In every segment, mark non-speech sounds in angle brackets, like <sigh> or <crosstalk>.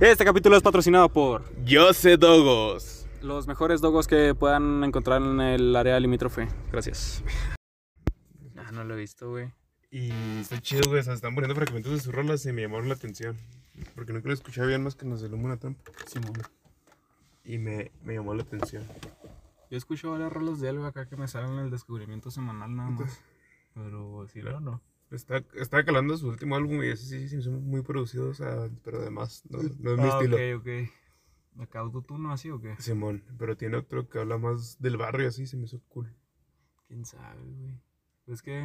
Este capítulo es patrocinado por Yo sé Dogos. los mejores dogos que puedan encontrar en el área limítrofe. Gracias. Ah, no lo he visto, güey. Y está chido, güey. O sea, están poniendo fragmentos de sus rolas y me llamaron la atención. Porque nunca lo escuché bien más que en los de Luma Trump. Simón. Y me, me llamó la atención. Yo escucho varias rolas de algo acá que me salen en el descubrimiento semanal nada más. Pero si no, no. Está, está calando su último álbum y ese sí, sí, son muy producidos, o sea, pero además no, no es mi Ah, estilo. Ok, ok. ¿Acá autotune así o qué? Simón, pero tiene otro que habla más del barrio así, se me hizo cool. ¿Quién sabe, güey? Es que,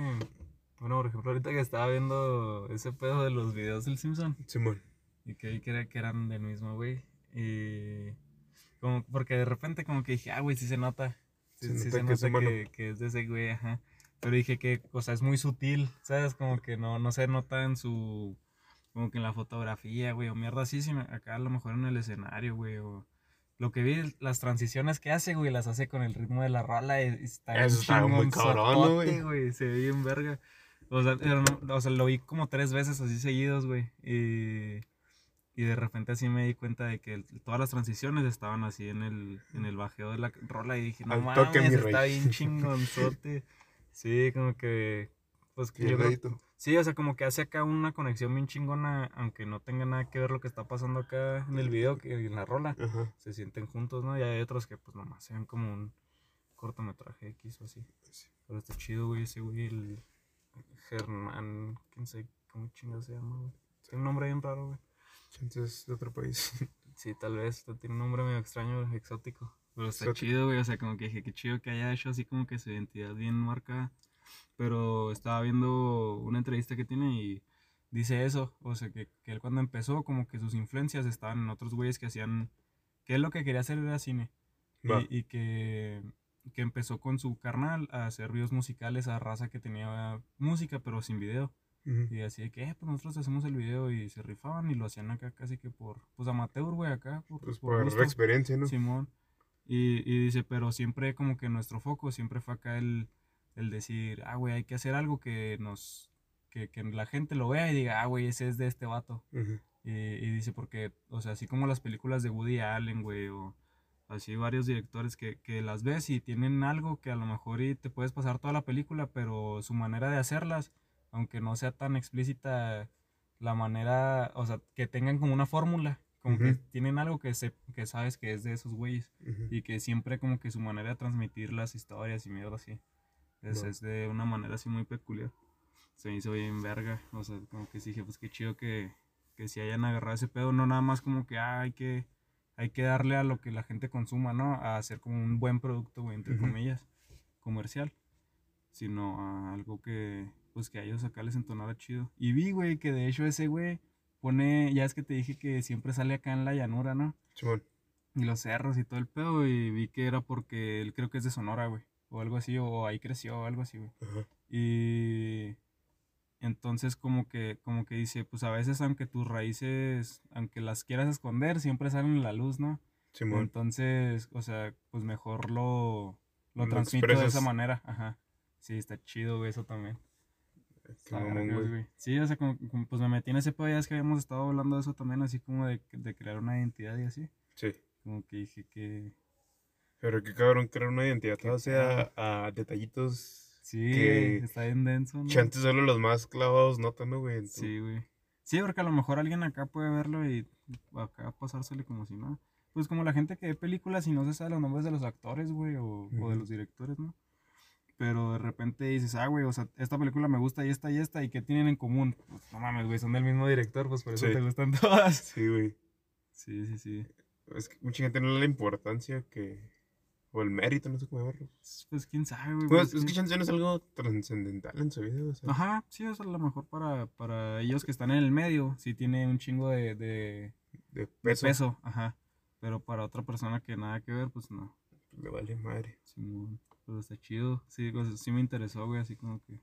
bueno, por ejemplo, ahorita que estaba viendo ese pedo de los videos del Simpson Simón. y que vi que, era- que eran del mismo, güey. Y como, porque de repente como que dije, ah, güey, sí se nota. Sí, Se sí nota se nota que es de ese güey, ajá. Pero dije que, o sea, es muy sutil, ¿sabes? Como que no, no se nota en su, como que en la fotografía, güey, o mierda así, sino acá a lo mejor en el escenario, güey, o... Lo que vi, las transiciones que hace, güey, las hace con el ritmo de la rola está bien Eso está muy cabrón, ¿no, güey? se ve bien verga. O sea, pero no- o sea, lo vi como tres veces así seguidos, güey, y... Y de repente así me di cuenta de que el- todas las transiciones estaban así en el, en el bajeo de la rola y dije, no mames, está bien <laughs> chingonzote. Sí, como que, pues que yo creo- Sí, o sea, como que hace acá una conexión bien chingona, aunque no tenga nada que ver lo que está pasando acá en el video que en la rola. Ajá. Se sienten juntos, ¿no? Y hay otros que pues nomás sean como un cortometraje X o así. Pero está chido, güey, ese güey, el Germán, quién sé cómo chingados se llama, güey. Tiene un nombre bien raro, güey. Chances de otro país. <laughs> Sí, tal vez, tiene un nombre medio extraño, exótico. Pero está chido, güey, o sea, como que dije, qué chido que haya hecho así como que su identidad bien marcada. Pero estaba viendo una entrevista que tiene y dice eso, o sea, que, que él cuando empezó, como que sus influencias estaban en otros güeyes que hacían, que él lo que quería hacer era cine. Y, y que, que empezó con su carnal a hacer videos musicales a raza que tenía música, pero sin video. Ujú. Y así de que, eh, pues nosotros hacemos el video y se rifaban y lo hacían acá casi que por, pues amateur, güey, acá. Por, Pues por por la experiencia, ¿no? Simón. Y, y dice, pero siempre como que nuestro foco siempre fue acá el, el decir, ah, güey, hay que hacer algo que nos, que, que la gente lo vea y diga, ah, güey, ese es de este vato. Y, y dice, porque, o sea, así como las películas de Woody Allen, güey, o así varios directores que, que las ves y tienen algo que a lo mejor y te puedes pasar toda la película, pero su manera de hacerlas, aunque no sea tan explícita la manera, o sea, que tengan como una fórmula, como que Ujú. tienen algo que, se, que sabes que es de esos güeyes Ujú. y que siempre como que su manera de transmitir las historias y mierda así, es, Va. es de una manera así muy peculiar. Se me hizo bien verga, o sea, como que sí dije, pues qué chido que, que si hayan agarrado ese pedo, no nada más como que ah, hay que hay que darle a lo que la gente consuma, ¿no? A hacer como un buen producto, güey, entre Ujú. comillas, comercial, sino a algo que, pues que a ellos acá les entonara chido. Y vi, güey, que de hecho ese güey pone, ya es que te dije que siempre sale acá en la llanura, ¿no? Simón. Y los cerros y todo el pedo, y vi que era porque él creo que es de Sonora, güey, o algo así, o ahí creció, o algo así, güey. Ajá. Y entonces como que, como que dice, pues a veces aunque tus raíces, aunque las quieras esconder, siempre salen a la luz, ¿no? Simón. Entonces, o sea, pues mejor lo, lo Lo transmito de esa manera, ajá. Sí, está chido, güey, eso también. Güey. Sí, o sea, como, como, pues me metí en ese es que habíamos estado hablando de eso también, así como de, de crear una identidad y así. Sí. Como que dije que... Pero qué cabrón crear una identidad. Todo sea a detallitos Sí, Que está bien denso, ¿no? solo los más clavados notan, ¿no, güey? En tu- Sí, güey. Sí, porque a lo mejor alguien acá puede verlo y acá pasársele como si nada. Pues como la gente que ve películas y no se sabe los nombres de los actores, güey, o, o de los directores, ¿no? Pero de repente dices, ah, güey, o sea, esta película me gusta y esta y esta, ¿y qué tienen en común? Pues no mames, güey, son del mismo director, pues por eso Sí. te gustan <laughs> todas. Sí, güey. Sí, sí, sí. Es que mucha gente no le da la importancia que. O el mérito, no sé cómo llamarlo. Pues quién sabe, güey. Pues, pues, es que chance no es algo trascendental en su vida, o sea. Ajá, sí, eso es a lo mejor para, para ellos que están en el medio, sí tiene un chingo de, de, De de peso. peso, ajá. Pero para otra persona que nada que ver, pues no. Le vale madre. Simón, pero está chido. Sí, sí me interesó, güey, así como que.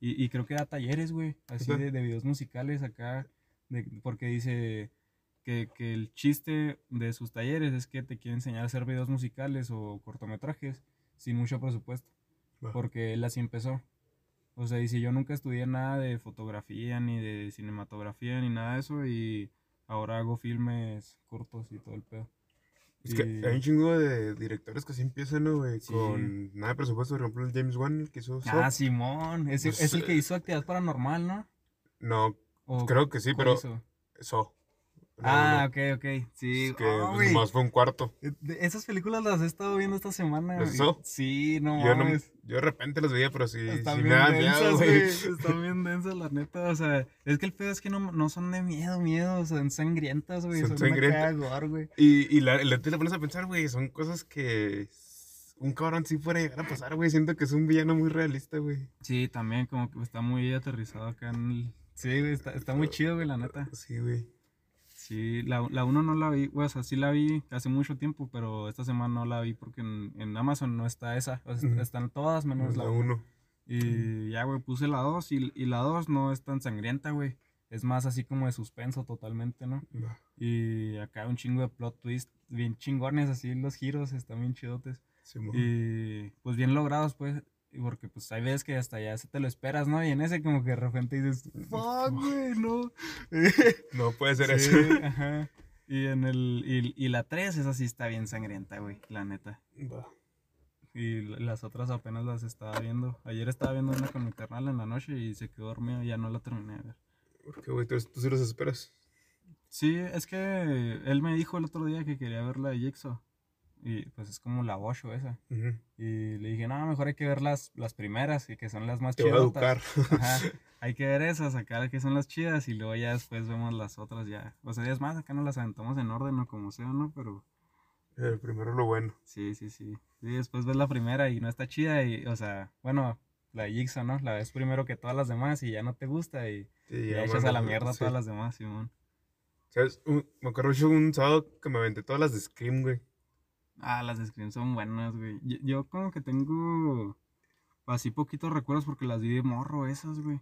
Y, y creo que da talleres, güey, así de, de videos musicales acá. de- porque dice que, que el chiste de sus talleres es que te quiere enseñar a hacer videos musicales o cortometrajes sin mucho presupuesto. Porque él así empezó. O sea, dice, yo nunca estudié nada de fotografía, ni de cinematografía, ni nada de eso. Y ahora hago filmes cortos y todo el pedo. Es que Y- hay un chingo de directores que así empiezan, ¿no, güey? Sí. Con nada de presupuesto. Por ejemplo, el James Wan, el que hizo Ah, Saw. Simón, Pues, es el que hizo actividad paranormal, ¿no? No, ¿O creo que sí, pero? Saw. Ah, ok, ok. Sí, Es que güey. nomás fue un cuarto. Eh, Esas películas las he estado viendo esta semana. ¿Las güey. hizo? Sí, no yo, no, yo de repente las veía, pero sí, Están sí me bien daban miedo, densas, güey. Están <laughs> bien densas, la neta. O sea, es que el pedo es que no, no son de miedo, miedo. Son sangrientas, güey. Son Son, sangrientas. güey. Y, y la, la te pones a pensar, güey, son cosas que un cabrón sí fuera a llegar a pasar, güey. Siento que es un villano muy realista, güey. Sí, también como que está muy aterrizado acá en el... Sí, güey, está, está muy chido, güey, la neta. Sí, güey. Sí, la, la uno no la vi, o sea, sí la vi hace mucho tiempo, pero esta semana no la vi porque en, en Amazon no está esa. O sea, están todas menos la la uno. Y ya, güey, puse la 2 y, y la 2 no es tan sangrienta, güey. Es más así como de suspenso totalmente, ¿no? Y acá un chingo de plot twist, bien chingones, así los giros están bien chidotes. Simón. Y pues bien logrados, pues, y porque pues hay veces que hasta ya se te lo esperas, ¿no? Y en ese como que de repente dices, <laughs> fuck, güey, no. <laughs> No puede ser Sí, eso. <laughs> ajá. Y en el, y, y la 3, esa sí está bien sangrienta, güey, la neta. Y las otras apenas las estaba viendo. Ayer estaba viendo una con mi carnal en la noche y se quedó dormido y ya no la terminé de ver. Porque, güey, tú, tú sí los esperas. Sí, es que él me dijo el otro día que quería ver la de Jigsaw. Y pues es como la 8 esa. Ujú. Y le dije, no, mejor hay que ver las, las primeras y que son las más Te. Ajá. <laughs> Hay que ver esas acá que son las chidas y luego ya después vemos las otras ya. O sea, es más, acá no las aventamos en orden o como sea, ¿no? Pero Eh, primero lo bueno. sí, sí, sí. Sí, después ves la primera y no está chida y, o sea, bueno, la de Jigsaw, ¿no? La ves primero que todas las demás y ya no te gusta y, Sí, y ya, echas a la mierda sí. todas las demás, Simón. ¿Sabes? Un- me acuerdo mucho un sábado que me aventé todas las de Scream, güey. Ah, las de Scream son buenas, güey. Yo, yo como que tengo así poquitos recuerdos porque las vi de morro esas, güey.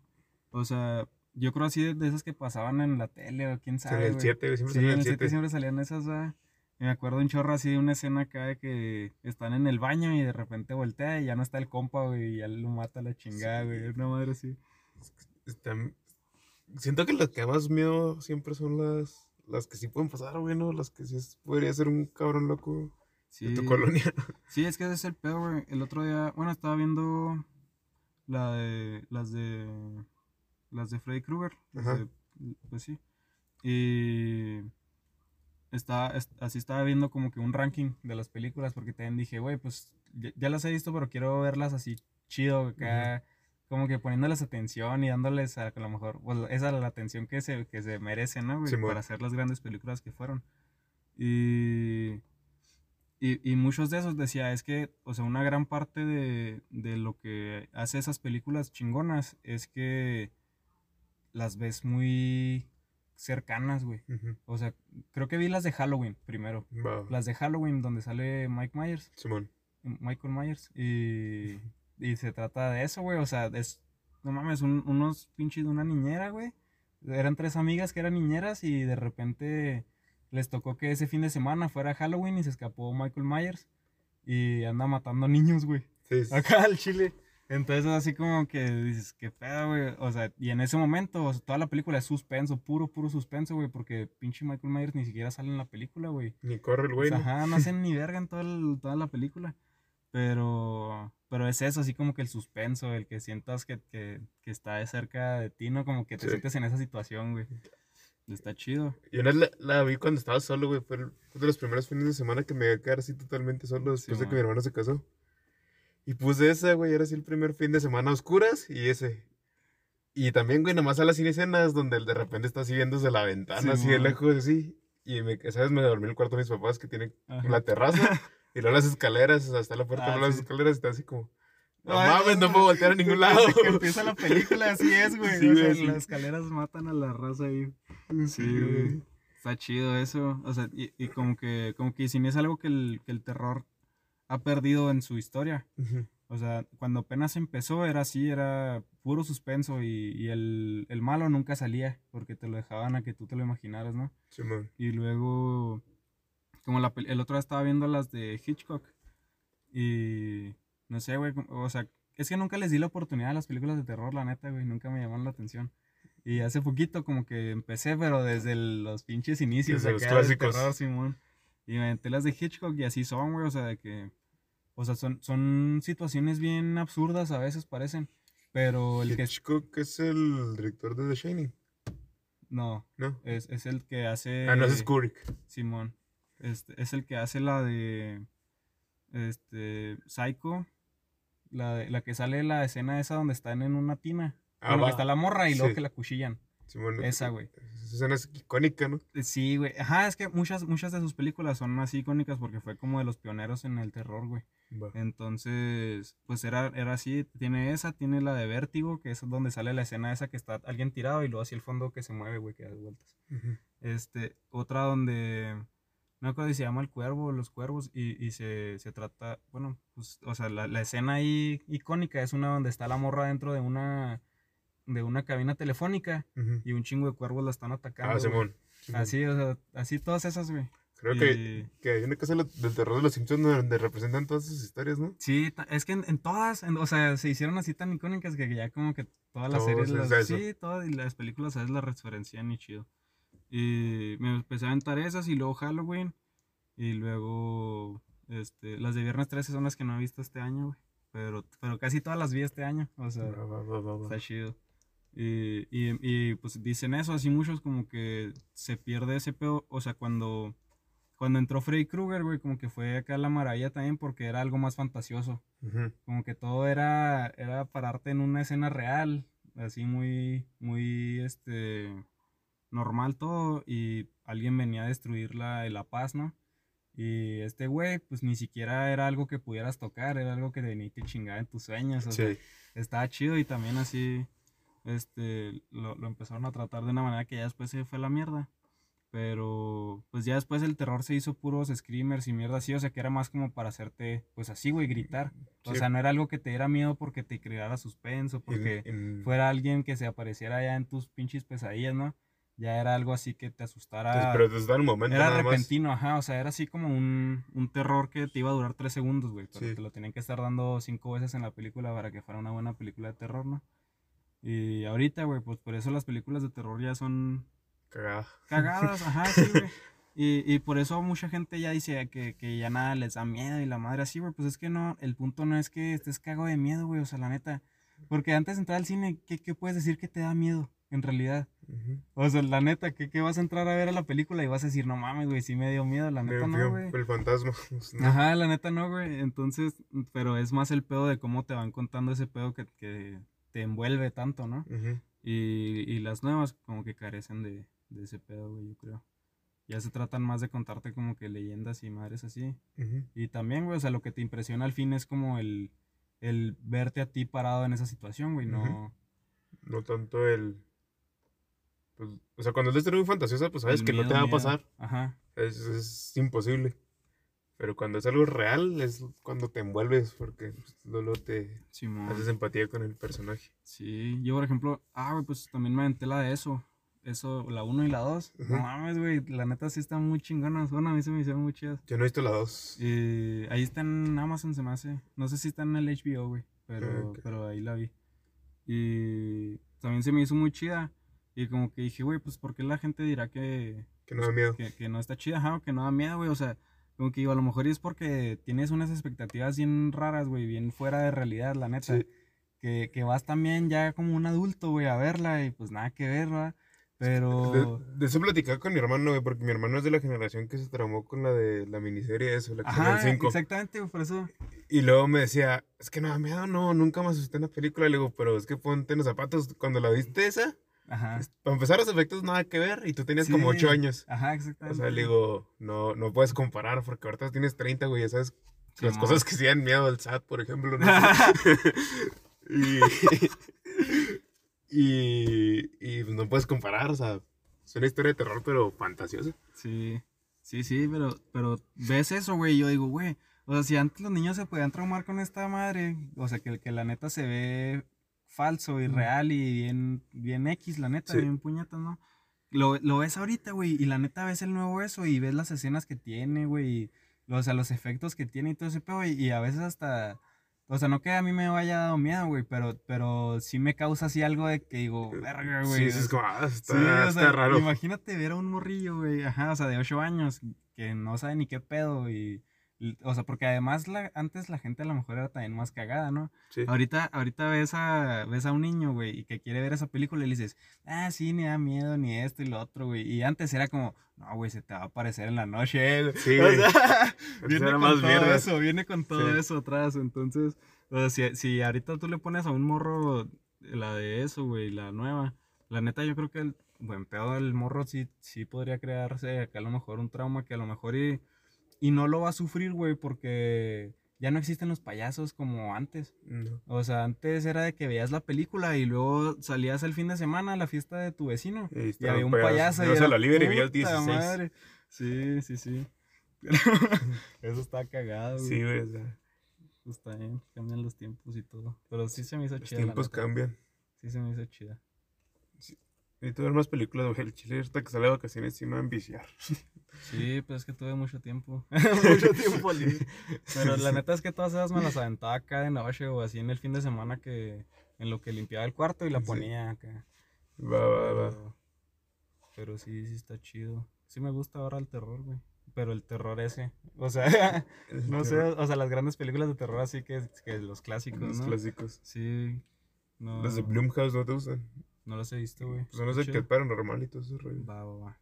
O sea, yo creo así de, de esas que pasaban en la tele o quién O sea, sabe, en el güey. 7, güey. Siempre Sí, salía en en el el 7 7. siempre salían esas, ¿verdad? Y me acuerdo un chorro así de una escena acá de que están en el baño y de repente voltea y ya no está el compa, güey, y ya lo mata la chingada, Sí. güey. Una madre así. Están- Siento que las que más miedo siempre son las, las que sí pueden pasar, güey, ¿no? Las que sí podría ser un cabrón loco Sí. de tu colonia. <laughs> Sí, es que ese es el pedo, güey. El otro día, bueno, estaba viendo la de, las de, las de Freddy Krueger. pues sí. Y estaba, es- así estaba viendo como que un ranking de las películas porque también dije, güey, pues ya, ya las he visto, pero quiero verlas así chido, acá, como que poniéndoles atención y dándoles a, a lo mejor, pues esa es la atención que se, que se merecen, ¿no, güey? Para hacer las grandes películas que fueron. Y, y, y muchos de esos decía, es que, o sea, una gran parte de, de lo que hace esas películas chingonas es que las ves muy cercanas, güey. O sea, creo que vi las de Halloween primero. Las de Halloween donde sale Mike Myers, Simón. Michael Myers. Y, y se trata de eso, güey. O sea, es, no mames, un- unos pinches de una niñera, güey. Eran tres amigas que eran niñeras y de repente les tocó que ese fin de semana fuera Halloween y se escapó Michael Myers. Y anda matando niños, güey. Sí, sí. Acá al chile. Entonces así como que dices, qué pedo, güey. O sea, y en ese momento, o sea, toda la película es suspenso, puro, puro suspenso, güey. Porque pinche Michael Myers ni siquiera sale en la película, güey. Ni corre el O güey. sea, ¿no? ajá, no hacen ni verga en toda, el- toda la película. Pero, pero es eso, así como que el suspenso, el que sientas que, que, que está de cerca de ti, ¿no? Como que te Sí. sientes en esa situación, güey. Está chido. Yo una la, la vi cuando estaba solo, güey. Fue, fue de los primeros fines de semana que me iba a quedar así totalmente solo después de que mi hermano se casó. Y puse esa, güey. Era así el primer fin de semana a oscuras y ese. Y también, güey, nomás a las escenas donde de repente está así viéndose la ventana, así de Simón. lejos, así. Y, me, ¿sabes? Me dormí en el cuarto de mis papás que tienen Ajá. la terraza. <laughs> y luego las escaleras, o sea, está la puerta, Ah, luego las sí. escaleras y está así como. No Ay, mames, no puedo voltear a ningún lado. <laughs> Que empieza la película, así es, güey. Sí, o sea, sí. las escaleras matan a la raza ahí. <laughs> Sí, güey. Está chido eso. O sea, y, y como que, como que sin es algo que el, que el terror ha perdido en su historia. O sea, cuando apenas empezó era así, era puro suspenso y, y el, el malo nunca salía porque te lo dejaban a que tú te lo imaginaras, ¿no? Simón. Y luego, como la, el otro día estaba viendo las de Hitchcock y no sé, güey, o sea, es que nunca les di la oportunidad a las películas de terror, la neta, güey, nunca me llamaron la atención. Y hace poquito como que empecé, pero desde el- los pinches inicios Desde los acá clásicos. terror, Simón. Y me aventé las de Hitchcock y así son, güey, o sea, de que... O sea, son, son situaciones bien absurdas a veces parecen, pero el que... Hitchcock es el director de The Shining, No, ¿no? es, es el que hace... Ah, no, es Kubrick. Simón. Este, es el que hace la de. Este. Psycho. La, de- la que sale la escena esa donde están en una tina. Ah, bueno, va. está la morra y luego que la cuchillan. Esa, güey. Esa escena es icónica, ¿no? Eh, Sí, güey. Ajá, es que muchas, muchas de sus películas son así icónicas porque fue como de los pioneros en el terror, güey. Entonces, pues era, era así. Tiene esa, tiene la de Vértigo, que es donde sale la escena esa que está alguien tirado y luego así el fondo que se mueve, güey, que da vueltas. Este, otra donde, no me acuerdo si se llama El Cuervo o Los Cuervos y, y se, se trata, bueno, pues, o sea, la, la escena ahí icónica es una donde está la morra dentro de una, de una cabina telefónica y un chingo de cuervos la están atacando. Ah. Simón. Así, o sea, así todas esas, güey. Creo que, Y- que hay una casa del terror de los Simpsons donde representan todas esas historias, ¿no? Sí, es que en, en todas, en- o sea, se hicieron así tan icónicas que ya como que todas las series, es las, sí, todas y las películas a veces las referencian y chido. Y me empecé a aventar esas y luego Halloween y luego, este, las de Viernes 13 son las que no he visto este año, güey. Pero, pero casi todas las vi este año, o sea, Va, va, va, va, va. está chido. Y, y, y, pues dicen eso, así muchos como que se pierde ese pedo, o sea, cuando, cuando entró Freddy Krueger, güey, como que fue acá la maravilla también porque era algo más fantasioso. Ujú. Como que todo era, era pararte en una escena real, así muy, muy, este, normal todo, y alguien venía a destruir la, la paz, ¿no? Y este güey, pues ni siquiera era algo que pudieras tocar, era algo que venía y te chingaba en tus sueños, o sea, Sí. estaba chido y también así, este, lo, lo empezaron a tratar de una manera que ya después se fue la mierda. Pero, pues ya después el terror se hizo puros screamers y mierda así, o sea que era más como para hacerte, pues así, güey, gritar. O Sí. sea, no era algo que te diera miedo porque te creara suspenso, porque fuera alguien que se apareciera ya en tus pinches pesadillas, ¿no? Ya era algo así que te asustara. Pero desde el momento Era nada más. repentino, ajá, o sea, era así como un, un terror que te iba a durar tres segundos, güey, pero Sí. te lo tenían que estar dando cinco veces en la película para que fuera una buena película de terror, ¿no? Y ahorita, güey, pues por eso las películas de terror ya son Cagada. cagadas, ajá, sí, güey. <laughs> Y, y por eso mucha gente ya dice que, que ya nada les da miedo y la madre así, güey, pues es que no, el punto no es que estés cagado de miedo, güey, o sea, la neta. Porque antes de entrar al cine, ¿qué, qué puedes decir que te da miedo, en realidad? O sea, la neta, que, que vas a entrar a ver a la película y vas a decir, no mames, güey, sí me dio miedo, la Me neta no, fui güey. El fantasma. <laughs> pues, no. Ajá, la neta no, güey. Entonces, pero es más el pedo de cómo te van contando ese pedo que, que te envuelve tanto, ¿no? Y, y las nuevas como que carecen de, de ese pedo, güey, yo creo. Ya se tratan más de contarte como que leyendas y madres así. Y también, güey, o sea, lo que te impresiona al fin es como el, el verte a ti parado en esa situación, güey, no... No tanto el. pues, o sea, cuando es de muy fantasiosa, pues sabes el que no te miedo, va a pasar. Ajá. Es, es imposible. Pero cuando es algo real, es cuando te envuelves, porque pues, luego te Simón. haces empatía con el personaje. Sí, yo por ejemplo, ah, güey, pues también me aventé la de eso. Eso, la 1 y la 2. Ujú. No mames, güey, la neta sí están muy chingonas. Bueno, a mí se me hicieron muy chidas. Yo no he visto la 2. Eh, ahí está en Amazon, se me hace. No sé si está en el HBO, güey, pero, Ah, ok. pero ahí la vi. Y también se me hizo muy chida. Y como que dije, güey, pues ¿por qué la gente dirá que, Que no da miedo. que, que no está chida, ajá, o que no da miedo, güey? O sea, como que digo, a lo mejor es porque tienes unas expectativas bien raras, güey, bien fuera de realidad, la neta. Sí. Que, que vas también ya como un adulto, güey, a verla y pues nada que ver, ¿va? Pero... De, de eso platicaba con mi hermano, güey, porque mi hermano es de la generación que se traumó con la de la miniserie, eso, la que Ajá, 5. exactamente, güey, por eso... Y luego me decía, es que no miedo, no, nunca me asusté en la película. Le digo, pero es que ponte en los zapatos. Cuando la viste esa, Ajá. para empezar los efectos nada que ver y tú tenías como 8 Sí, años. Ajá, O exactamente. sea, le digo, no, no puedes comparar porque ahorita tienes 30, güey, sabes las Simón. cosas que sí dan miedo al SAT, por ejemplo. No <laughs> y, <laughs> y, y pues no puedes comparar, o sea, es una historia de terror, pero fantasiosa. Sí, sí, sí, pero, pero ves eso, güey, yo digo, güey, o sea, si antes los niños se podían traumar con esta madre, o sea, que, que la neta se ve falso y real y bien, bien X, la neta, Sí. bien puñetas, ¿no? Lo, lo ves ahorita, güey, y la neta ves el nuevo eso y ves las escenas que tiene, güey, o sea, los efectos que tiene y todo ese pedo, y, y a veces hasta, O sea, no que a mí me haya dado miedo, güey, pero, pero sí me causa así algo de que digo, verga, güey. Sí, es como, ah, está, Sí, o está sea, raro. Imagínate ver a un morrillo, güey, ajá, o sea, de 8 años, que no sabe ni qué pedo y- o sea, porque además la, antes la gente a lo mejor era también más cagada, ¿no? Sí. Ahorita, ahorita ves a, ves a un niño, güey, y que quiere ver esa película y le dices, ah, sí, ni da miedo, ni esto y lo otro, güey. Y antes era como, no, güey, se te va a aparecer en la noche. Sí, o sea, <laughs> viene con más todo mierda. eso, viene con todo Sí. eso atrás. Entonces, o sea, si, si ahorita tú le pones a un morro la de eso, güey, la nueva, la neta yo creo que el buen pedo del morro sí, sí podría crearse acá a lo mejor un trauma que a lo mejor y, y no lo va a sufrir, güey, porque ya no existen los payasos como antes. No. O sea, antes era de que veías la película y luego salías el fin de semana a la fiesta de tu vecino. Y había un payaso. payaso. Ibas y a era, la libre y veías "Puta 16". madre". Sí, sí, sí. <laughs> Eso está cagado, güey. Sí, güey, o sea, Pues está bien, cambian los tiempos y todo. Pero sí se me hizo los chida. la tiempos cambian. Sí se me hizo chida. Necesito ver más películas, güey. El chile ahorita que sale de vacaciones sí me va a enviciar. Sí, pues es que tuve mucho tiempo. <laughs> mucho tiempo libre. Pero la neta es que todas esas me las aventaba acá de noche o así en el fin de semana que en lo que limpiaba el cuarto y la Sí. ponía acá. Va, va, va. Pero, pero sí, sí está chido. Sí me gusta ahora el terror, güey. Pero el terror ese. O sea, <laughs> El no sé, o sea, las grandes películas de terror así que, que los clásicos, Los ¿no? clásicos. Sí. No, Los de Bloomhouse no te gustan. No los he visto, güey. Pues Está de que es paranormal y todo ese rollo. Va, va, va.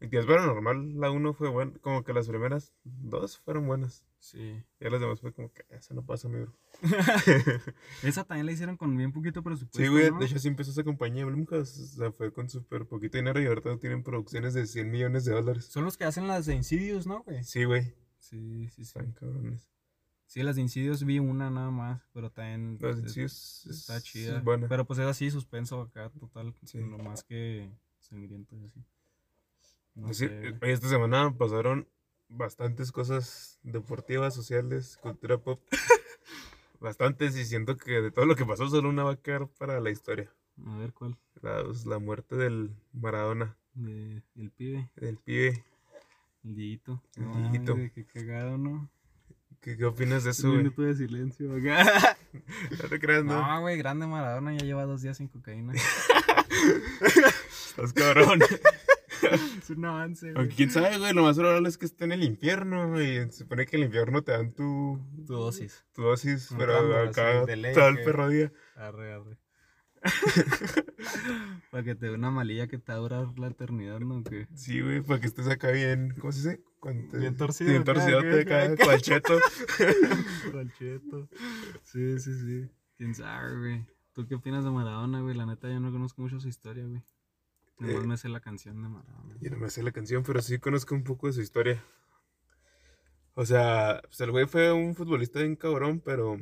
Y que es paranormal, la uno fue buena. Como que las primeras dos fueron buenas. Sí. Y las demás fue como que esa no pasa, amigo. <laughs> <laughs> Esa también la hicieron con bien poquito presupuesto. Sí, güey. ¿no? De hecho, sí empezó esa compañía Bloomhouse. O sea, fue con súper poquito dinero y ahorita tienen producciones de 100 millones de dólares. Son los que hacen las de Insidious, ¿no, güey? Sí, güey. Sí, sí, sí. Están cabrones. Sí, las de Insidious vi una nada más, pero también No, es- sí, es, está es- chida. Es buena. Pero pues es así, suspenso acá, total. Sí. No más que sangriento y así. No Pues sé, güey. eh, esta semana pasaron bastantes cosas deportivas, sociales, cultura pop. <laughs> bastantes y siento que de todo lo que pasó solo una va a quedar para la historia. A ver cuál. La, pues, la muerte del Maradona, De, el pibe, del pibe. el Dieguito. El Dieguito. güey, Qué cagado, ¿no? ¿Qué, qué opinas de eso, Un minuto de silencio acá. No <laughs> te creas, ¿no? No, güey, grande Maradona ya lleva dos días sin cocaína. Estás cabrón. es un avance, güey. Aunque quién sabe, güey, lo más probable es que esté en el infierno, güey. Se supone que en el infierno te dan tu, Tu dosis. tu dosis, Un pero random, acá ley, todo el que- perro día. Arre, arre. <laughs> Para que te dé una malilla que te va a durar la eternidad, ¿no? Que... Sí, güey, para que estés acá bien, ¿cómo se dice? Cuando te- Bien torcido Bien acá, torcido, acá, acá. cual cheto. Sí, sí, sí. Quién sabe, güey. ¿Tú qué opinas de Maradona, güey? La neta, yo no conozco mucho su historia, güey. Nomás Eh, me sé la canción de Maradona. Yo no me sé la canción, pero sí conozco un poco de su historia. O sea, pues el güey fue un futbolista bien cabrón, pero.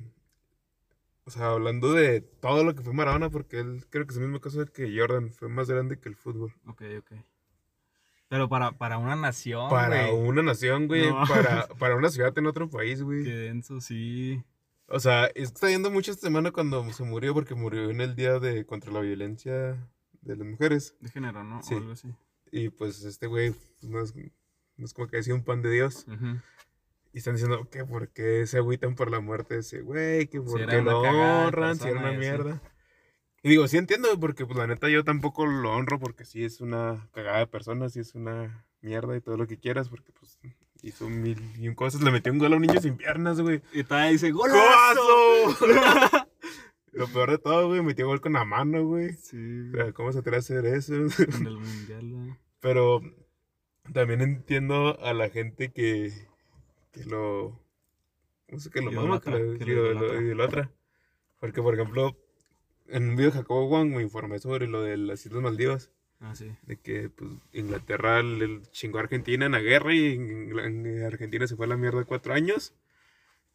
O sea, hablando de todo lo que fue Maradona, porque él creo que es el mismo caso de que Jordan fue más grande que el fútbol. Ok, ok. Pero para, para una nación, Para güey. una nación, güey, No. para, <laughs> para una ciudad en otro país, güey. Qué denso, sí. O sea, está yendo mucho esta semana cuando se murió, porque murió en el día de contra la violencia de las mujeres. De género, ¿no? Sí. O algo así. Y pues este güey no, es, no es como que decía un pan de Dios. Y están diciendo que por qué se agüitan por la muerte de ese güey, que por era qué lo honran, si era una mierda. Y digo, sí entiendo, porque pues la neta yo tampoco lo honro porque sí es una cagada de persona, sí es una mierda y todo lo que quieras, porque pues hizo mil y un cosas, le metió un gol a un niño sin piernas, güey. Y todavía dice ¡Golazo! <laughs> lo peor de todo, güey, metió gol con la mano, güey. Sí, O sea, ¿cómo se atreve a hacer eso? en el mundial, güey. Pero también entiendo a la gente que, que lo. No sé, que lo mama, que lo, idolatra. Porque, por ejemplo, en un video de Jacobo Wang me informé sobre lo de las Islas Maldivas. Ah, sí. De que pues, Inglaterra le chingó a Argentina en la guerra y en Argentina se fue a la mierda cuatro años.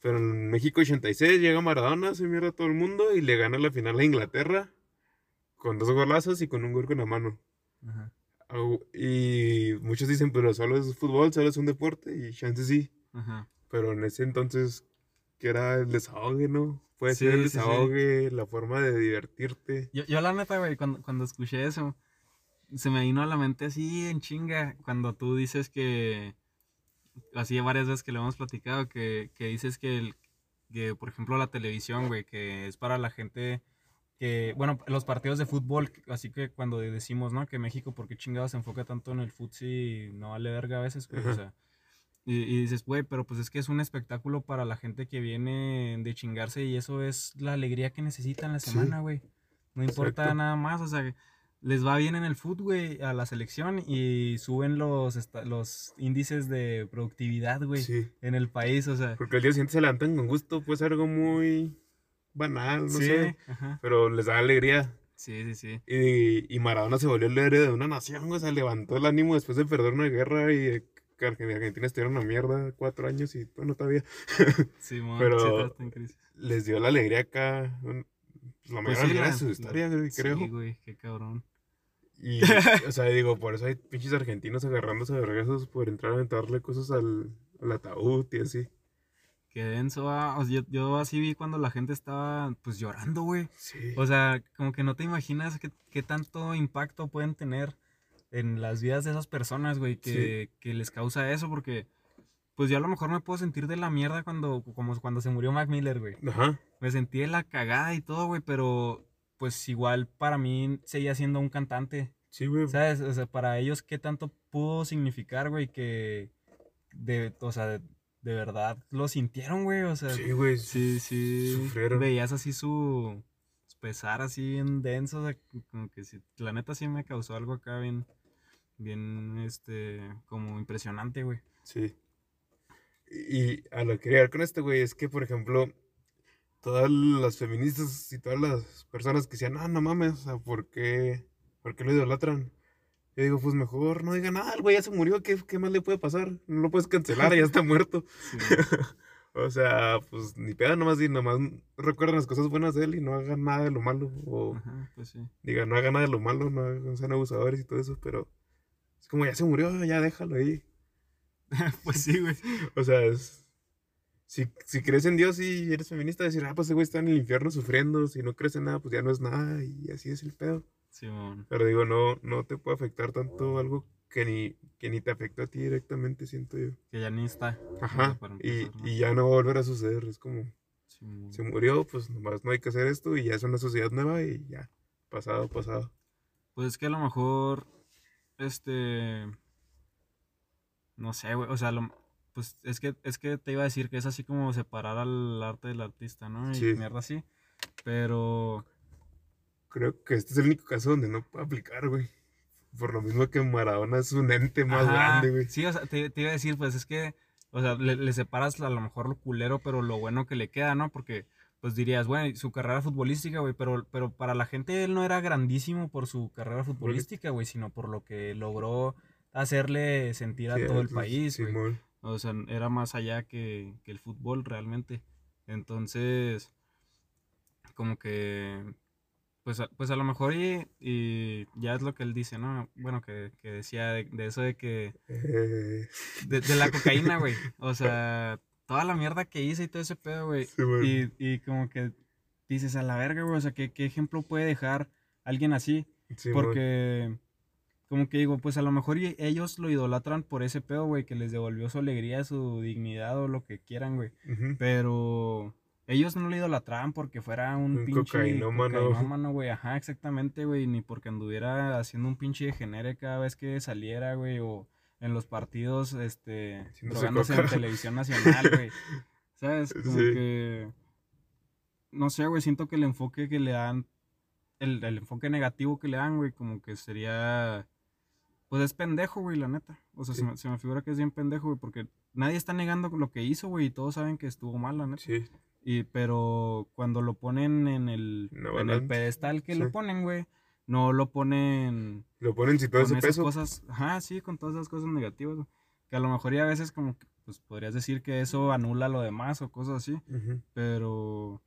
Pero en México 86 llega Maradona, se mierda a todo el mundo y le gana la final a Inglaterra con dos golazos y con un gol con la mano. Ajá. Y muchos dicen, pero solo es fútbol, solo es un deporte, y chances sí. Ajá. Pero en ese entonces, que era el desahogue, ¿no? Puede Sí, ser el sí, sí. desahogue, la forma de divertirte. Yo, yo la neta, güey, cuando, cuando escuché eso, se me vino a la mente así en chinga, cuando tú dices que, así varias veces que lo hemos platicado, que, que dices que el, que, por ejemplo, la televisión, güey, que es para la gente que, bueno, los partidos de fútbol, así que cuando decimos, ¿no? Que México, ¿por qué chingados se enfoca tanto en el fútbol y no vale verga a veces, güey? O sea, y, y dices, güey, pero pues es que es un espectáculo para la gente que viene de chingarse y eso es la alegría que necesitan la semana, güey. No importa Exacto. nada más, o sea, les va bien en el fútbol, güey, a la selección y suben los, los índices de productividad, güey, Sí. en el país, o sea. Porque al día siguiente se levantan con gusto, pues algo muy banal, no sí, sé. ajá. Pero les da alegría. Sí, sí, sí. Y, y Maradona se volvió el héroe de una nación, o sea, levantó el ánimo después de perder una guerra y que Argen- Argentina estuvieron una mierda cuatro años y bueno, todavía <laughs> Pero- sí, en crisis. les dio la alegría acá, pues, la Pues mayor sí, alegría de la- su la- historia, güey, creo. Sí, güey, qué cabrón. Y, <laughs> o sea, digo, por eso hay pinches argentinos agarrándose a vergazos por entrar a aventarle cosas al, al ataúd y así. Qué denso, ah, o sea, yo, yo así vi cuando la gente estaba, pues, llorando, güey. Sí. O sea, como que no te imaginas qué, qué tanto impacto pueden tener en las vidas de esas personas, güey, que, que les causa eso, porque, pues, yo a lo mejor me puedo sentir de la mierda cuando, como cuando se murió Mac Miller, güey. Ajá. Me sentí de la cagada y todo, güey, pero, pues, igual para mí seguía siendo un cantante. Sí, güey. ¿Sabes? O sea, para ellos, ¿qué tanto pudo significar, güey? Que, de, o sea, de, de verdad lo sintieron, güey. O sea, Sí, güey. sí, sí. Sufrieron. Veías así su su pesar así en denso, o sea, como que sí, la neta sí me causó algo acá bien, bien, este, como impresionante, güey. Sí. Y a lo que quería ver con esto, güey, es que, por ejemplo, todas las feministas y todas las personas que decían, ah, no mames, o sea, ¿por qué, por qué lo idolatran? Yo digo, pues mejor no digan nada, el güey ya se murió, ¿qué, ¿qué más le puede pasar? No lo puedes cancelar, ya está muerto. Sí, <laughs> O sea, pues ni pedo, nomás di, nomás recuerden las cosas buenas de él y no hagan nada de lo malo. O ajá, pues sí. digan, no hagan nada de lo malo, no, sean abusadores y todo eso, pero es como ya se murió, ya déjalo ahí. <laughs> pues sí, güey. O sea, es- si, si crees en Dios y eres feminista, decir, ah, pues ese güey está en el infierno sufriendo, si no crees en nada, pues ya no es nada y así es el pedo. Simón. Pero digo, no, no te puede afectar tanto algo que ni, que ni te afecta a ti directamente, siento yo. que ya ni está. Ajá, y, y ya no va a volver a suceder, es como, se murió, pues nomás no hay que hacer esto y ya es una sociedad nueva y ya, pasado, pasado. Pues es que a lo mejor, este, no sé, güey, o sea, lo- pues es que, es que te iba a decir que es así como separar al arte del artista, ¿no? Y Sí. mierda así, pero, Creo que este es el único caso donde no puede aplicar, güey. Por lo mismo que Maradona es un ente más Ajá, grande, güey. Sí, o sea, te, te iba a decir, pues es que, o sea, le, le separas a lo mejor lo culero, pero lo bueno que le queda, ¿no? Porque, pues dirías, bueno, su carrera futbolística, güey, pero, pero para la gente él no era grandísimo por su carrera futbolística, güey, sino por lo que logró hacerle sentir a Sí, todo el pues, país, güey. O sea, era más allá que, que el fútbol realmente. Entonces, como que, pues, a- pues a lo mejor y, y ya es lo que él dice, ¿no? Bueno, que, que decía de, de eso de que, Eh, de, de la cocaína, güey. <laughs> O sea, toda la mierda que hice y todo ese pedo, güey. Simón. Y, y como que dices, a la verga, güey, o sea, ¿qué, qué ejemplo puede dejar alguien así? Simón. Porque, como que digo, pues a lo mejor ellos lo idolatran por ese pedo, güey, que les devolvió su alegría, su dignidad o lo que quieran, güey. Pero ellos no lo idolatraban porque fuera un, Un pinche cocainómano. cocainómano, güey. Ajá, exactamente, güey. Ni porque anduviera haciendo un pinche degenere cada vez que saliera, güey. O en los partidos, este, drogándose en televisión nacional, güey. <laughs> ¿Sabes? Como Sí. que... No sé, güey. Siento que el enfoque que le dan... El, el enfoque negativo que le dan, güey, como que sería... Pues es pendejo, güey, la neta. O sea, Sí. se, me, se me figura que es bien pendejo, güey, porque nadie está negando lo que hizo, güey, y todos saben que estuvo mal, la neta. Sí, Y, pero cuando lo ponen en el, en el pedestal que Sí. lo ponen, güey, no lo ponen lo ponen sin todo con ese esas peso. cosas, ajá, sí, con todas esas cosas negativas. Que a lo mejor y a veces como que, pues podrías decir que eso anula lo demás o cosas así, pero,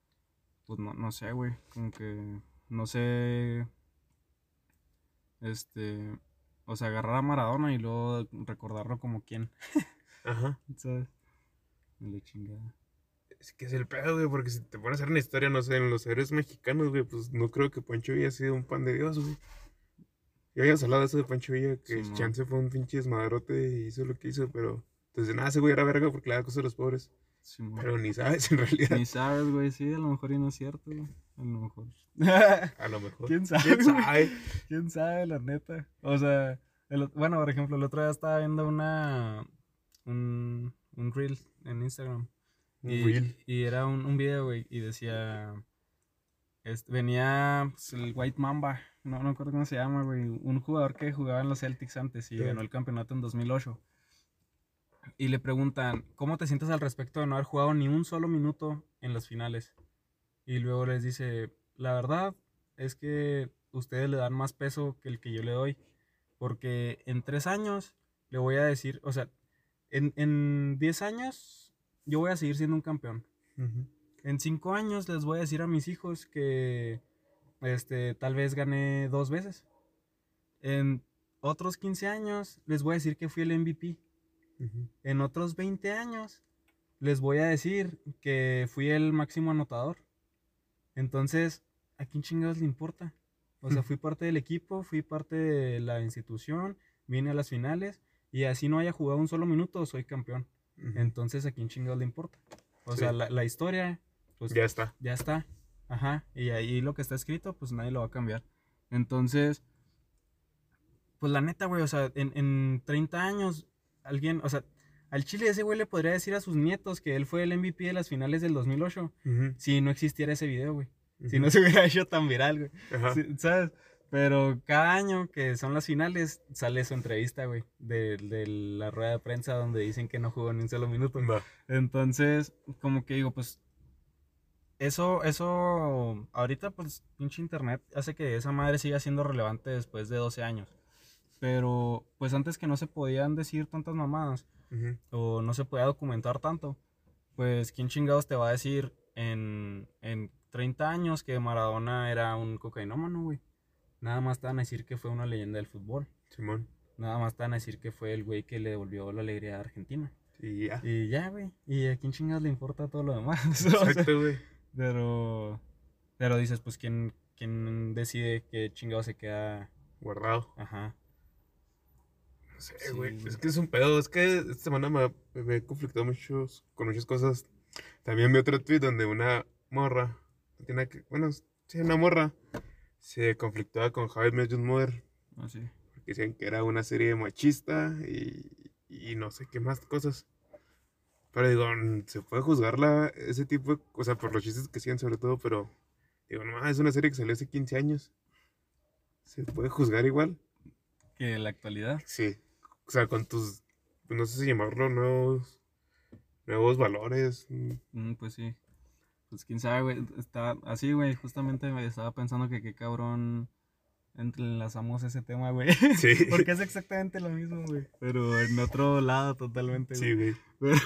pues no, no sé, güey, como que, no sé, este, o sea, agarrar a Maradona y luego recordarlo como quien, Ajá. <laughs> ¿sabes? Chingada. Es que es el pedo, güey, porque si te pones a hacer una historia, no sé, en los héroes mexicanos, güey, pues no creo que Pancho Villa haya sido un pan de Dios, güey. Ya habíamos hablado de eso de Pancho Villa, que. Chance fue un pinche desmadrote y hizo lo que hizo, pero... Entonces, nada, ese güey era verga porque le da cosas a los pobres. Pero ni sabes en realidad. Ni sabes, güey, sí, a lo mejor y no es cierto, güey. A lo mejor. A lo mejor. ¿Quién sabe? ¿Quién sabe? ¿Quién sabe, la neta? O sea, el bueno, por ejemplo, el otro día estaba viendo una. Un, un reel en Instagram. Y, y era un, un video, güey, y decía. este, venía pues, el White Mamba, no, no me acuerdo cómo se llama, güey. Un jugador que jugaba en los Celtics antes y Sí. ganó el campeonato en 2008. Y le preguntan, ¿cómo te sientes al respecto de no haber jugado ni un solo minuto en las finales? Y luego les dice, la verdad es que ustedes le dan más peso que el que yo le doy. Porque en tres años le voy a decir, o sea, en, en diez años yo voy a seguir siendo un campeón. En cinco años les voy a decir a mis hijos que este, tal vez gané dos veces. En otros 15 años les voy a decir que fui el MVP. En otros 20 años les voy a decir que fui el máximo anotador. Entonces, ¿a quién chingados le importa? O sea, fui parte del equipo, fui parte de la institución, vine a las finales y así no haya jugado un solo minuto, soy campeón. Entonces, ¿a quién chingados le importa? O Sí. sea, la, la historia, pues Ya está. ya está. Ajá. Y ahí lo que está escrito, pues nadie lo va a cambiar. Entonces, pues la neta, güey, o sea, en, en 30 años, alguien, o sea, al Chile ese güey le podría decir a sus nietos que él fue el MVP de las finales del 2008 Ujú. si no existiera ese video, güey. Si no se hubiera hecho tan viral, güey. ¿Sabes? Pero cada año que son las finales, sale su entrevista, güey, de, de la rueda de prensa donde dicen que no jugó ni un solo minuto. Entonces, como que digo, pues, eso, eso, ahorita, pues, pinche internet hace que esa madre siga siendo relevante después de 12 años. Pero, pues, antes que no se podían decir tantas mamadas, Ujú. o no se podía documentar tanto, pues, ¿quién chingados te va a decir en, en 30 años que Maradona era un cocainómano, güey? Nada más te van a decir que fue una leyenda del fútbol. Simón. Nada más te van a decir que fue el güey que le devolvió la alegría a Argentina. Y ya. Y ya, güey. ¿Y a quién chingados le importa todo lo demás? <laughs> O sea, Exacto, güey. pero. Pero dices, pues, ¿quién, quién decide qué chingado se queda? Guardado. Ajá. No sé, güey. Es que es un pedo. Es que esta semana me, me he conflictado muchos, con muchas cosas. También vi otro tweet donde una morra, tiene que, bueno, sí, una morra, se conflictaba con I Met Mother. Así. Porque decían que era una serie machista y, y no sé qué más cosas. Pero digo, se puede juzgarla ese tipo de o sea, por los chistes que hacían sobre todo, pero digo, no, es una serie que salió hace 15 años. ¿Se puede juzgar igual? Que en la actualidad. Sí. O sea, con tus, pues, no sé si llamarlo nuevos, nuevos valores. mm, Mm, pues sí. Pues quién sabe, güey. Está así, güey. Justamente me estaba pensando que qué cabrón entrelazamos ese tema, güey. Sí. <laughs> Porque es exactamente lo mismo, güey. Pero en otro lado totalmente, güey. Sí, güey. Pero,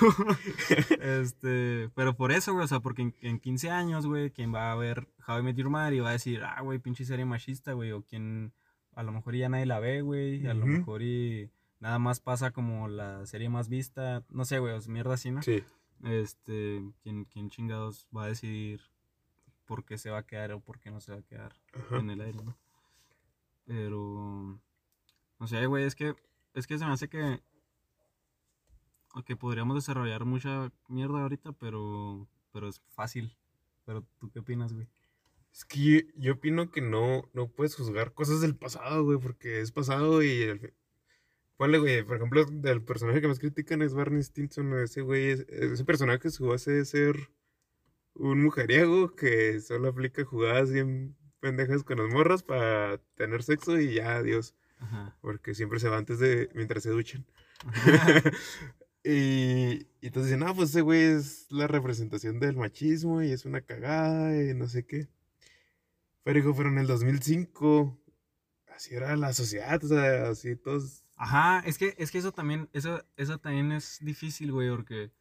<laughs> este, pero por eso, güey, o sea, porque en, en 15 años, güey, quien va a ver How I Met Your Mother y va a decir, ah, güey, pinche serie machista, güey, o quien a lo mejor ya nadie la ve, güey, a lo mejor y nada más pasa como la serie más vista, no sé, güey, o sea, mierda así, ¿no? Sí. Este, ¿quién, quién chingados va a decidir por qué se va a quedar o por qué no se va a quedar Ajá. en el aire, ¿no? Pero, no sé, güey, es que, es que se me hace que, que podríamos desarrollar mucha mierda ahorita, pero, pero es fácil. Pero, ¿tú qué opinas, güey? Es que yo, yo opino que no, no puedes juzgar cosas del pasado, güey, porque es pasado y... Ponle, güey, por ejemplo, del personaje que más critican es Barney Stinson, ese güey, es- ese personaje su base es ser un mujeriego que solo aplica jugadas bien pendejas con las morras para tener sexo y ya, adiós, Ajá. porque siempre se va antes de, mientras se duchan. <laughs> <laughs> Y, y entonces dicen, no, pues ese güey es la representación del machismo y es una cagada y no sé qué. Pero dijo, pero en el 2005, así era la sociedad, o sea, así todos... Ajá, es que, es que eso también, eso, eso también es difícil, güey, porque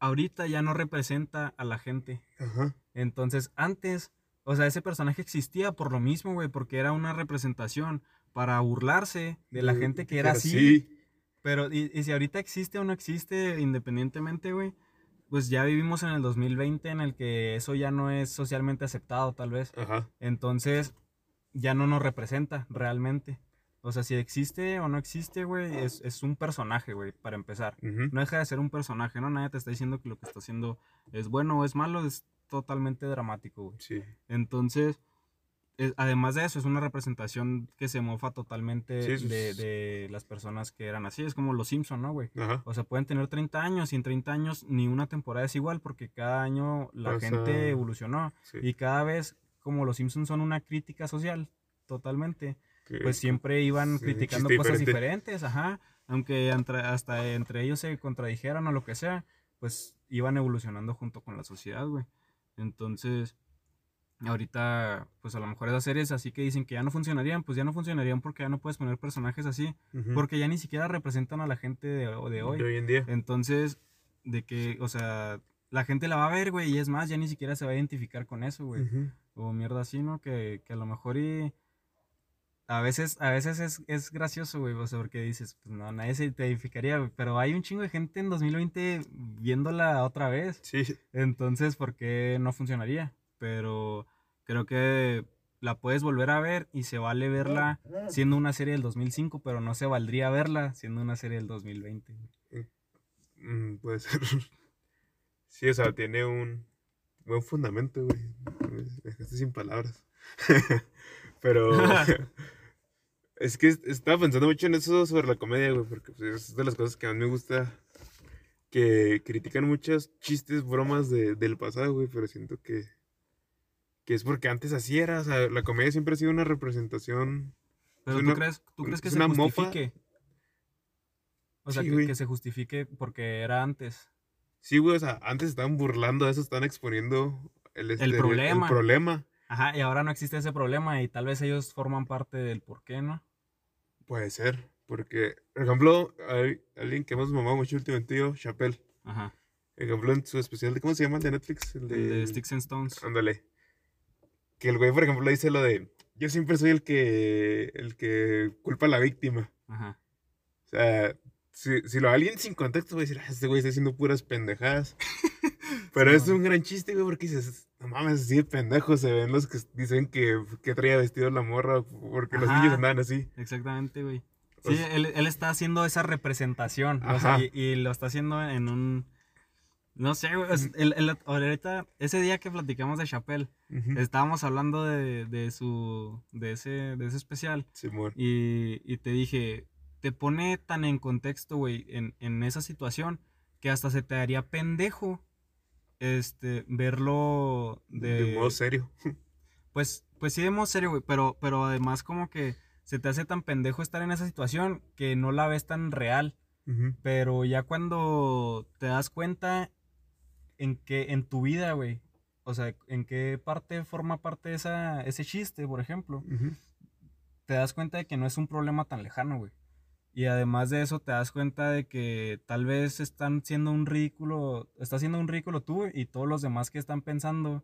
ahorita ya no representa a la gente. Ajá. Entonces, antes, o sea, ese personaje existía por lo mismo, güey, porque era una representación para burlarse de la de- gente que era así. así. Pero, y, y si ahorita existe o no existe, independientemente, güey, pues ya vivimos en el 2020 en el que eso ya no es socialmente aceptado, tal vez. Ajá. Entonces, ya no nos representa realmente. O sea, si existe o no existe, güey, es, es un personaje, güey, para empezar. No deja de ser un personaje, ¿no? Nadie te está diciendo que lo que está haciendo es bueno o es malo, es totalmente dramático, güey. Sí. Entonces, es- además de eso, es una representación que se mofa totalmente Sí, de, las personas que eran así. Es como los Simpson, ¿no, güey? Ajá. O sea, pueden tener 30 años y en 30 años ni una temporada es igual porque cada año la gente evolucionó. Sí. Y cada vez, como los Simpsons son una crítica social, totalmente, Que- pues siempre iban sí, criticando cosas diferente. diferentes, ajá. Aunque entre- hasta entre ellos se contradijeran o lo que sea, pues iban evolucionando junto con la sociedad, güey. Entonces, ahorita, pues a lo mejor esas series así que dicen que ya no funcionarían, pues ya no funcionarían porque ya no puedes poner personajes así, porque ya ni siquiera representan a la gente de, de hoy. De hoy en día. Entonces, de que, o sea, la gente la va a ver, güey, y es más, ya ni siquiera se va a identificar con eso, güey. O mierda así, ¿no? Que, que a lo mejor y... A veces, a veces es, es gracioso, güey, o sea, porque dices, pues no, nadie se identificaría, güey, pero hay un chingo de gente en 2020 viéndola otra vez. Sí. Entonces, ¿por qué no funcionaría? Pero creo que la puedes volver a ver y se vale verla siendo una serie del 2005, pero no se valdría verla siendo una serie del 2020. güey. Mm, puede ser. <laughs> Sí, o sea, tiene un buen fundamento, güey. Me dejaste sin palabras. <laughs> Pero <laughs> es que est- estaba pensando mucho en eso sobre la comedia, güey, porque pues, es de las cosas que más me gusta. Que critican muchos chistes, bromas de- del pasado, güey, pero siento que, que es porque antes así era. O sea, la comedia siempre ha sido una representación. Pero Es tú una- crees, tú crees que se una mofa. justifique. O sea, Sí, que, se justifique porque era antes. Sí, güey, o sea, antes estaban burlando de eso, estaban exponiendo el, este, problema. El problema. Ajá, y ahora no existe ese problema y tal vez ellos forman parte del por qué, ¿no? Puede ser, porque, por ejemplo, hay alguien que hemos mamado mucho últimamente, yo, Chappelle. Ajá. Por ejemplo, en su especial, de, ¿cómo se llama el de Netflix? El El de, de Sticks and Stones. Ándale. Que el güey, por ejemplo, dice lo de, yo siempre soy el que, el que culpa a la víctima. Ajá. O sea, si, si lo alguien sin contexto va a decir, ah, este güey está haciendo puras pendejadas. <laughs> Pero Sí, es un gran chiste, güey, porque dices, no mames, de pendejos se ven los que dicen que, que traía vestido la morra porque los niños andaban así. Exactamente, güey. O Sí, sea- él, él está haciendo esa representación. O sea, y, y lo está haciendo en un. No sé, güey. es- el- el- ahorita, ese día que platicamos de Chappelle, Ujú. estábamos hablando de, de su. de ese, de ese especial. Simón. Y, y te dije, te pone tan en contexto, güey, en, en esa situación, que hasta se te haría pendejo este, verlo de... De modo serio. <laughs> Pues, pues sí, de modo serio, güey, pero, pero además como que se te hace tan pendejo estar en esa situación que no la ves tan real. Pero ya cuando te das cuenta en que en tu vida, güey, o sea, en qué parte forma parte esa, ese chiste, por ejemplo, te das cuenta de que no es un problema tan lejano, güey. Y además de eso te das cuenta de que tal vez están siendo un ridículo, está siendo un ridículo tú y todos los demás que están pensando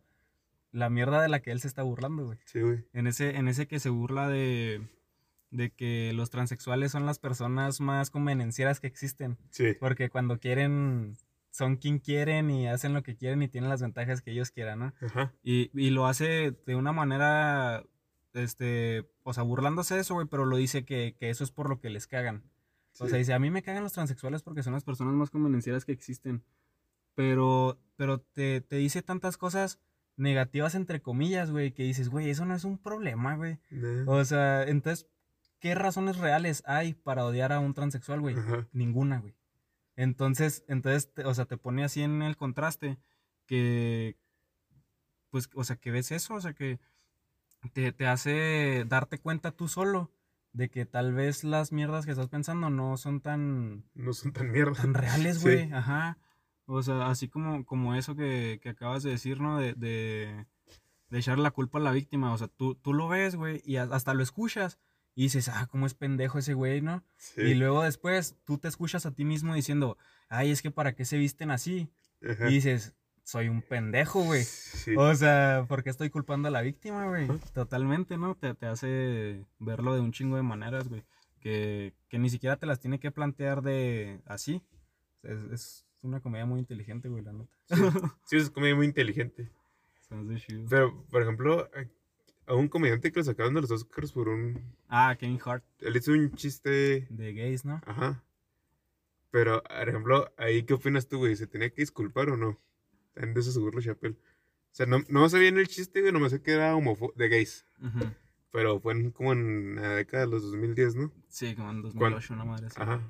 la mierda de la que él se está burlando, güey. Sí, güey. En ese, en ese que se burla de, de que los transexuales son las personas más convenencieras que existen. Sí. Porque cuando quieren, son quien quieren y hacen lo que quieren y tienen las ventajas que ellos quieran, ¿no? Ajá. Y, y lo hace de una manera, este, o sea, burlándose de eso, güey, pero lo dice que, que eso es por lo que les cagan. O sea, dice, a mí me cagan los transexuales porque son las personas más convenencieras que existen. Pero, pero te, te dice tantas cosas negativas entre comillas, güey, que dices, güey, eso no es un problema, güey. O sea, entonces, ¿qué razones reales hay para odiar a un transexual, güey? Ajá. Ninguna, güey. Entonces, entonces, te- o sea, te pone así en el contraste que, pues, o sea, que ves eso, o sea, que te, te hace darte cuenta tú solo de que tal vez las mierdas que estás pensando no son tan, No son tan mierda. tan reales, <laughs> Sí. güey. Ajá. O sea, así como, como eso que, que acabas de decir, ¿no? De, de, de echar la culpa a la víctima. O sea, tú, tú lo ves, güey, y hasta lo escuchas. Y dices, ah, cómo es pendejo ese güey, ¿no? Sí. Y luego después tú te escuchas a ti mismo diciendo, ay, es que para qué se visten así. Ajá. Y dices, soy un pendejo, güey. Sí. O sea, ¿por qué estoy culpando a la víctima, güey? Totalmente, ¿no? Te, te hace verlo de un chingo de maneras, güey. Que, que ni siquiera te las tiene que plantear de así. Es, es una comedia muy inteligente, güey, la neta. Sí, es comedia muy inteligente. Pero, por ejemplo, a un comediante que lo sacaron de los Oscars por un... Ah, Kevin Hart, Él hizo un chiste... de gays, ¿no? Ajá. Pero, por ejemplo, ahí, ¿qué opinas tú, güey? ¿Se tenía que disculpar o no? También de eso se burla Chappelle. O sea, no, no sé bien el chiste, güey, nomás sé que era de gays. Pero fue como en la década de los 2010, ¿no? Sí, como en 2008, una madre así. Ajá.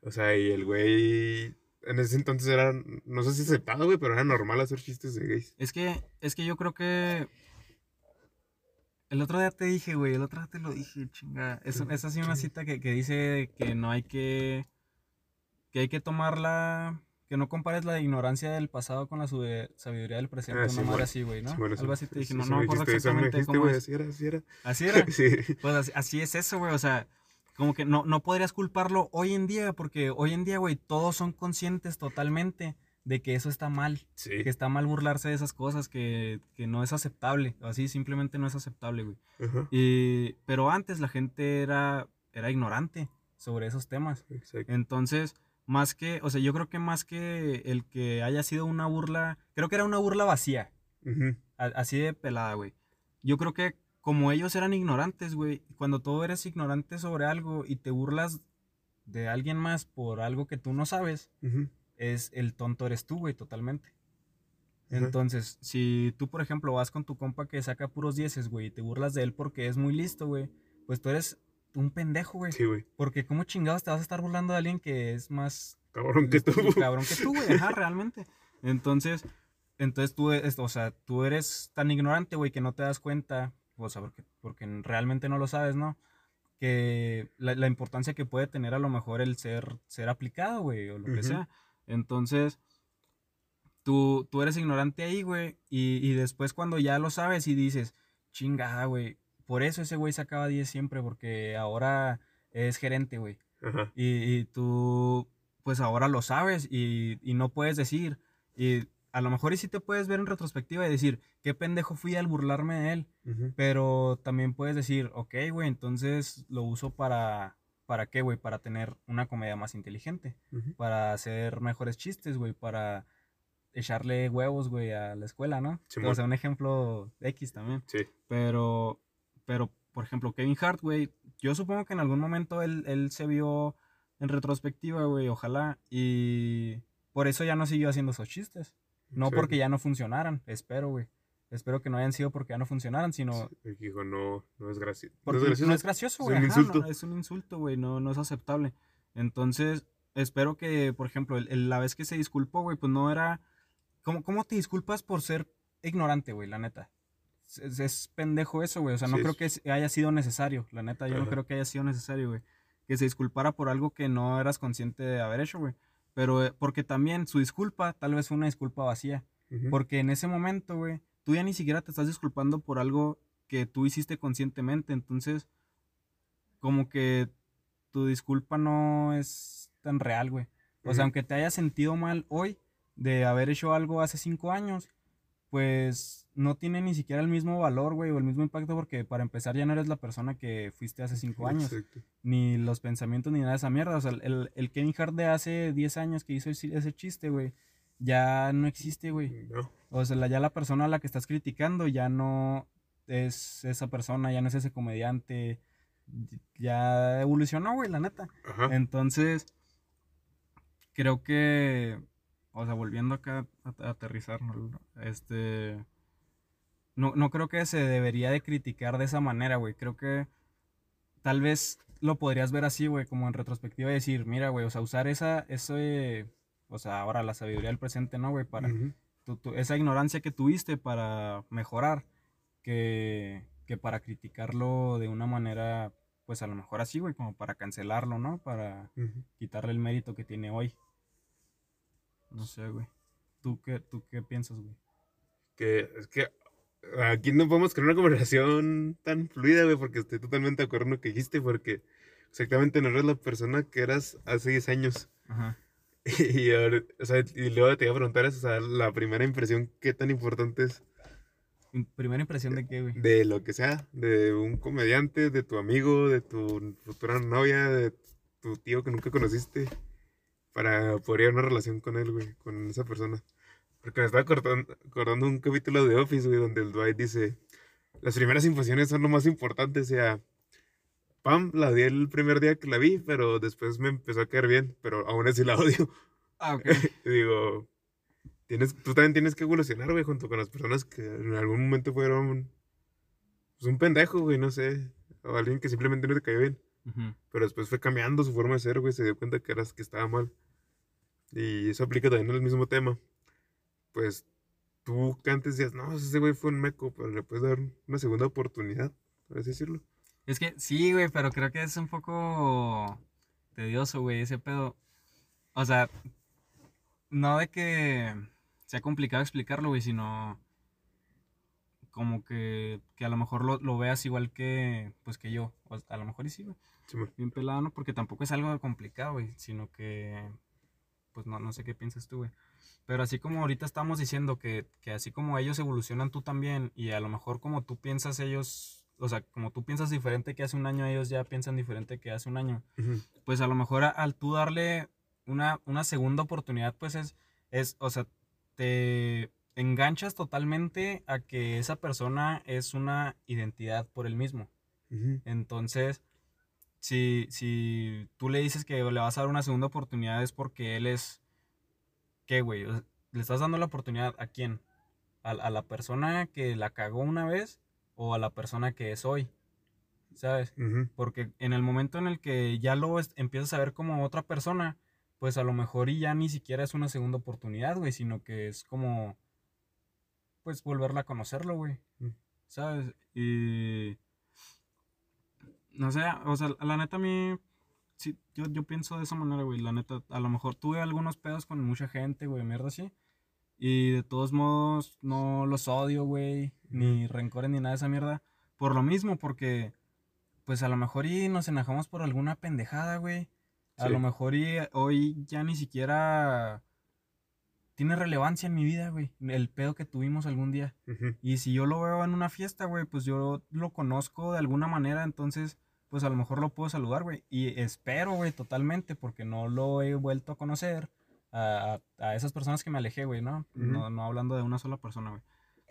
O sea, y el güey... En ese entonces era, no sé si aceptado, güey, pero era normal hacer chistes de gays. Es que, es que yo creo que. El otro día te dije, güey, el otro día te lo dije, chinga. Es, es así una cita que, que dice que no hay que. que hay que tomarla. Que no compares la ignorancia del pasado con la sabiduría del presente. Ah, una sí, madre bueno. así, güey, ¿no? Sí, bueno, Algo sí, así te dije, no, no me acuerdo exactamente dijiste, cómo güey, es. Así era, así era. Así <laughs> era. Sí. Pues así, así es eso, güey. O sea, como que no, no podrías culparlo hoy en día, porque hoy en día, güey, todos son conscientes totalmente de que eso está mal. Sí. Que está mal burlarse de esas cosas, que, que no es aceptable. Así simplemente no es aceptable, güey. Ajá. Y, pero antes la gente era, era ignorante sobre esos temas. Exacto. Entonces, más que, o sea, yo creo que más que el que haya sido una burla, creo que era una burla vacía. A- Así de pelada, güey. Yo creo que como ellos eran ignorantes, güey, cuando tú eres ignorante sobre algo y te burlas de alguien más por algo que tú no sabes, es el tonto eres tú, güey, totalmente. Entonces, si tú, por ejemplo, vas con tu compa que saca puros dieces, güey, y te burlas de él porque es muy listo, güey, pues tú eres un pendejo, güey. Sí, güey. Porque como chingados te vas a estar burlando de alguien que es más Cabrón que tú. cabrón que tú, güey, ajá, realmente. Entonces, entonces tú, es- o sea, tú eres tan ignorante, güey, que no te das cuenta, o sea, porque, porque realmente no lo sabes, ¿no? Que la, la importancia que puede tener a lo mejor el ser, ser aplicado, güey, o lo que sea. Entonces, tú, tú eres ignorante ahí, güey, y, y después cuando ya lo sabes y dices, chingada, güey, por eso ese güey sacaba 10 siempre, porque ahora es gerente, güey. Ajá. Y, y tú, pues ahora lo sabes y, y no puedes decir. Y a lo mejor y sí te puedes ver en retrospectiva y decir, qué pendejo fui al burlarme de él. Pero también puedes decir, ok, güey, entonces lo uso para, ¿para qué, güey? Para tener una comedia más inteligente. Para hacer mejores chistes, güey. Para echarle huevos, güey, a la escuela, ¿no? O sea, un ejemplo X también. Sí. Pero, pero, por ejemplo, Kevin Hart, güey, yo supongo que en algún momento él, él se vio en retrospectiva, güey, ojalá, y por eso ya no siguió haciendo esos chistes. No Sí. porque ya no funcionaran, espero, güey. Espero que no hayan sido porque ya no funcionaran, sino Sí, Dijo, no, no es gracioso. No es gracioso. no es gracioso, Es güey. un ajá, insulto. no, es un insulto, güey, no, no es aceptable. Entonces, espero que, por ejemplo, el- el- la vez que se disculpó, güey, pues no era... ¿Cómo, cómo te disculpas por ser ignorante, güey, la neta? Es, es- pendejo eso, güey. O sea, no Sí, creo es- que haya sido necesario. La neta, yo no creo que haya sido necesario, güey. Que se disculpara por algo que no eras consciente de haber hecho, güey. Pero eh, porque también su disculpa tal vez fue una disculpa vacía. Porque en ese momento, güey, tú ya ni siquiera te estás disculpando por algo que tú hiciste conscientemente. Entonces, como que tu disculpa no es tan real, güey. O sea, aunque te hayas sentido mal hoy de haber hecho algo hace cinco años, pues no tiene ni siquiera el mismo valor, güey, o el mismo impacto, porque para empezar ya no eres la persona que fuiste hace cinco años Exacto. ni los pensamientos ni nada de esa mierda. O sea, el, el Kevin Hart de hace 10 años que hizo ese chiste, güey, ya no existe, güey. No. O sea, la- ya la persona a la que estás criticando ya no es esa persona, ya no es ese comediante. Ya evolucionó, güey, la neta. Ajá. Entonces, creo que, o sea, volviendo acá a, aterrizar, ¿no? este, no, no creo que se debería de criticar de esa manera, güey. Creo que tal vez lo podrías ver así, güey, como en retrospectiva y decir, mira, güey, o sea, usar esa, ese, o sea, ahora la sabiduría del presente, ¿no, güey? Para, tu- tu- esa ignorancia que tuviste para mejorar, que, que para criticarlo de una manera, pues a lo mejor así, güey, como para cancelarlo, ¿no? Para quitarle el mérito que tiene hoy. No sé, güey. ¿Tú qué, tú qué piensas, güey? Que es que aquí no podemos crear una conversación tan fluida, güey, porque estoy totalmente de acuerdo en lo que dijiste, porque exactamente no eres la persona que eras hace 10 años. Ajá. <laughs> Y, ahora- o sea, y luego te iba a preguntar eso, o sea, la primera impresión, ¿qué tan importante es Primera impresión de qué, güey. de lo que sea? De un comediante, de tu amigo, de tu futura novia, de tu tío que nunca conociste, para poder una relación con él, güey, con esa persona. Porque me estaba acordando, acordando un capítulo de Office, güey, donde el Dwight dice, las primeras impresiones son lo más importante, o sea, Pam la di el primer día que la vi, pero después me empezó a caer bien, pero aún así la <laughs> odio. Ah, ok. <laughs> Digo, tienes, tú también tienes que evolucionar, güey, junto con las personas que en algún momento fueron pues, un pendejo, güey, no sé, o alguien que simplemente no te cayó bien. Pero después fue cambiando su forma de ser, güey, se dio cuenta que eras que estaba mal. Y eso aplica también al mismo tema. Pues tú que antes decías, no, ese güey fue un meco, pero le puedes dar una segunda oportunidad, por así decirlo. Es que sí, güey, pero creo que es un poco tedioso, güey, ese pedo. O sea, no de que sea complicado explicarlo, güey, sino como que, que a lo mejor lo, lo veas igual que, pues que yo. O a lo mejor y sí, güey. Sí. Bien pelado, ¿no? Porque tampoco es algo complicado, güey, sino que, pues no, no sé qué piensas tú, güey. Pero así como ahorita estamos diciendo que, que así como ellos evolucionan tú también, y a lo mejor como tú piensas ellos, o sea, como tú piensas diferente que hace un año, ellos ya piensan diferente que hace un año, Ujú. pues a lo mejor a- al tú darle una, una segunda oportunidad, pues es, es, o sea, te enganchas totalmente a que esa persona es una identidad por él mismo. Entonces, si, si tú le dices que le vas a dar una segunda oportunidad es porque él es... ¿Qué, güey? O sea, ¿Le estás dando la oportunidad a quién? ¿A, a la persona que la cagó una vez o a la persona que es hoy? ¿Sabes? Porque en el momento en el que ya lo empiezas a ver como otra persona, pues a lo mejor y ya ni siquiera es una segunda oportunidad, güey, sino que es como, pues volverla a conocerlo, güey. Mm. ¿Sabes? Y... No sé, o sea, la neta a mí, sí, yo, yo pienso de esa manera, güey, la neta, a lo mejor tuve algunos pedos con mucha gente, güey, mierda así. Y de todos modos no los odio, güey, ni rencores ni nada de esa mierda. Por lo mismo, porque pues a lo mejor y nos enojamos por alguna pendejada, güey. A Sí. lo mejor y hoy ya ni siquiera tiene relevancia en mi vida, güey. El pedo que tuvimos algún día. Y si yo lo veo en una fiesta, güey, pues yo lo conozco de alguna manera, entonces, pues a lo mejor lo puedo saludar, güey. Y espero, güey, totalmente, porque no lo he vuelto a conocer a, a- a esas personas que me alejé, güey, ¿no? ¿no? No hablando de una sola persona, güey.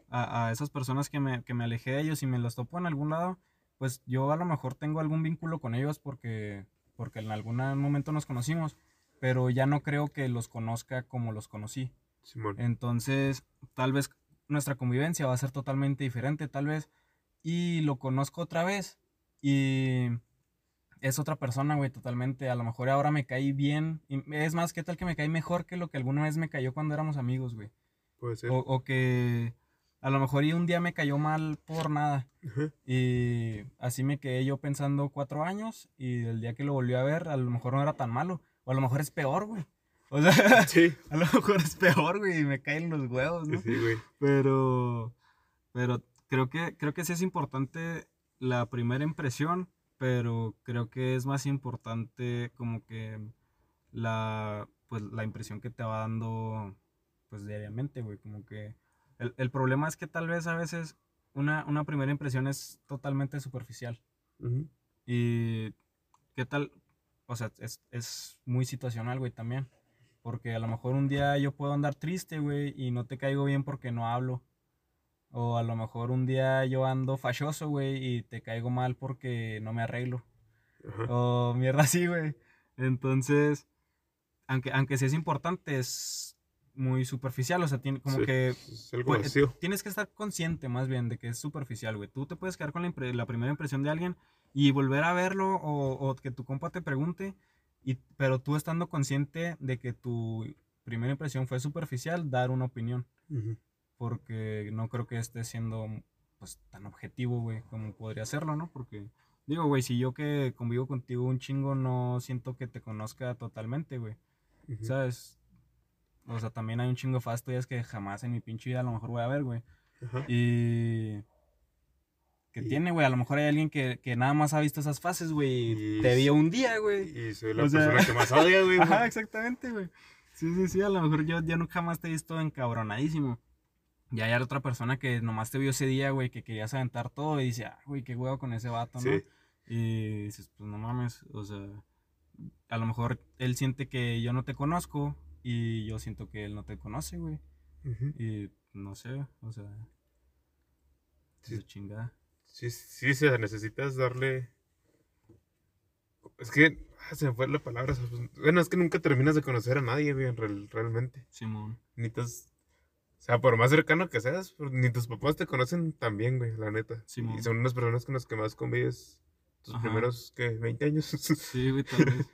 A, a esas personas que me, que me alejé de ellos y me los topo en algún lado, pues yo a lo mejor tengo algún vínculo con ellos porque, porque en algún momento nos conocimos, pero ya no creo que los conozca como los conocí. Simón. Entonces, tal vez nuestra convivencia va a ser totalmente diferente, tal vez. Y lo conozco otra vez. Y es otra persona, güey, totalmente. A lo mejor ahora me caí bien. es más, ¿qué tal que me caí mejor que lo que alguna vez me cayó cuando éramos amigos, güey? Puede ser. O, o que a lo mejor y un día me cayó mal por nada. Y así me quedé yo pensando cuatro años. Y el día que lo volví a ver, a lo mejor no era tan malo. O a lo mejor es peor, güey. O sea, <laughs> Sí. a lo mejor es peor, güey, y me caen los huevos, ¿no? Sí, güey. Pero, pero creo que, creo que sí es importante la primera impresión, pero creo que es más importante como que la, pues, la impresión que te va dando, pues, diariamente, güey, como que el, el problema es que tal vez a veces una, una primera impresión es totalmente superficial. Ujú. Y qué tal, o sea, es, es muy situacional, güey, también. Porque a lo mejor un día yo puedo andar triste, güey, y no te caigo bien porque no hablo. O a lo mejor un día yo ando fachoso, güey, y te caigo mal porque no me arreglo. Ajá. O mierda así, güey. Entonces, aunque, aunque sí es importante, es muy superficial. O sea, tiene como Sí, que Es algo pues, tienes que estar consciente más bien de que es superficial, güey. Tú te puedes quedar con la primera impresión de alguien y volver a verlo o, o que tu compa te pregunte, y, pero tú estando consciente de que tu primera impresión fue superficial, dar una opinión. Porque no creo que esté siendo pues tan objetivo, güey, como podría serlo, ¿no? Porque, digo, güey, si yo que convivo contigo un chingo no siento que te conozca totalmente, güey. Ujú. ¿Sabes? O sea, también hay un chingo de fastidias que jamás en mi pinche vida a lo mejor voy a ver, güey. Y. ¿Qué Y- tiene, güey? A lo mejor hay alguien que, que nada más ha visto esas fases, güey. Y Te vio un día, güey. Y soy la O sea- persona que más <laughs> odia, güey. Ajá, exactamente, güey. Sí, sí, sí. A lo mejor yo, yo nunca más te he visto encabronadísimo. Y hay otra persona que nomás te vio ese día, güey, que querías aventar todo y dice, ah, güey, qué huevo con ese vato, ¿no? Sí. Y dices, pues no mames, o sea, a lo mejor él siente que yo no te conozco y yo siento que él no te conoce, güey. Y no sé, o sea, Sí. Chingada. Sí, sí, se necesitas darle. Es que ah, se me fue la palabra. Bueno, es que nunca terminas de conocer a nadie, güey, en real- realmente. Simón. Necesitas. O sea, por más cercano que seas, pues, ni tus papás te conocen tan bien, güey, la neta. Simón. y son unas personas con las que más convives tus Ajá. primeros, ¿qué? 20 años. Sí, güey, <laughs> tal vez.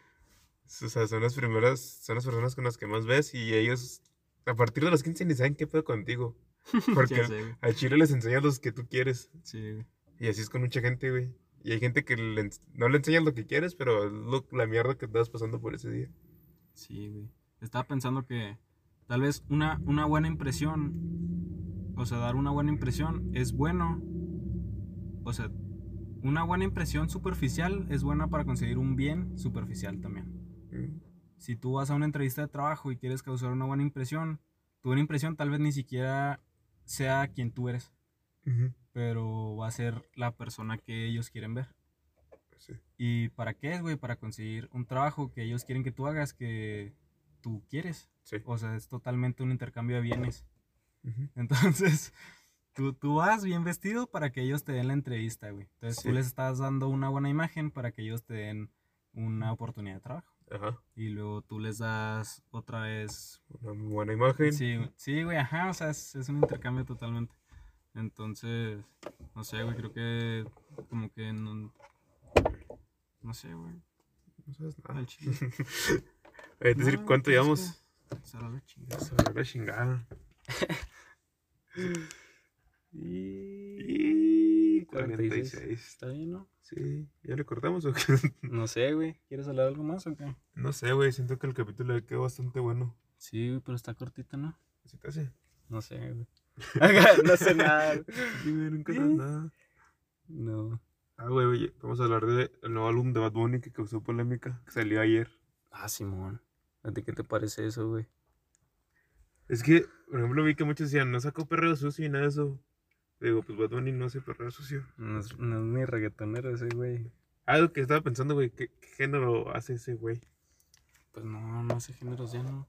o sea, son las primeras, son las personas con las que más ves y ellos, a partir de los 15 ni saben qué pedo contigo. <laughs> Porque al chile les enseñas los que tú quieres. Sí, güey. Y así es con mucha gente, güey. Y hay gente que le no le enseñas lo que quieres, pero es lo- la mierda que estás pasando por ese día. Sí, güey. Estaba pensando que tal vez una, una buena impresión, o sea, dar una buena impresión es bueno. O sea, una buena impresión superficial es buena para conseguir un bien superficial también. Mm, Si tú vas a una entrevista de trabajo y quieres causar una buena impresión, tu buena impresión tal vez ni siquiera sea quien tú eres, ujú, pero va a ser la persona que ellos quieren ver. sí. ¿Y para qué es, güey? Para conseguir un trabajo que ellos quieren que tú hagas que tú quieres. Sí. O sea, es totalmente un intercambio de bienes. ujú. <laughs> Entonces, tú, tú vas bien vestido para que ellos te den la entrevista, güey. Entonces, tú Sí. les estás dando una buena imagen para que ellos te den una oportunidad de trabajo. Ajá. Y luego tú les das otra vez... Una buena imagen. Sí, sí, güey, ajá, o sea, es, es un intercambio totalmente. Entonces, no sé, güey, creo que como que no... No sé, güey. No sabes nada. Al chile. <laughs> Oye, decir, ¿cuánto pues es llevamos? será la chingada. Sobre la chingada. <laughs> Y 46. Está bien, ¿no? Sí, ¿ya le cortamos o qué? <laughs> No sé, güey. ¿Quieres hablar algo más o qué? No sé, güey, siento que el capítulo le quedó bastante bueno. Sí, güey, pero está cortito, ¿no? ¿Así te hace? No sé, güey. <laughs> no sé nada. Nunca ¿Eh? nada. No. Ah, güey, oye, vamos a hablar del nuevo álbum de Bad Bunny que causó polémica, que salió ayer. Ah, Simón. ¿A ti qué te parece eso, güey? Es que, por ejemplo, vi que muchos decían, no sacó perreo sucio y nada de eso. Digo, pues Bad Bunny no hace perreo sucio. No es, no es ni reggaetonero ese, güey. Algo que estaba pensando, güey, ¿qué, qué género hace ese güey? Pues no, no hace géneros ya, ¿no?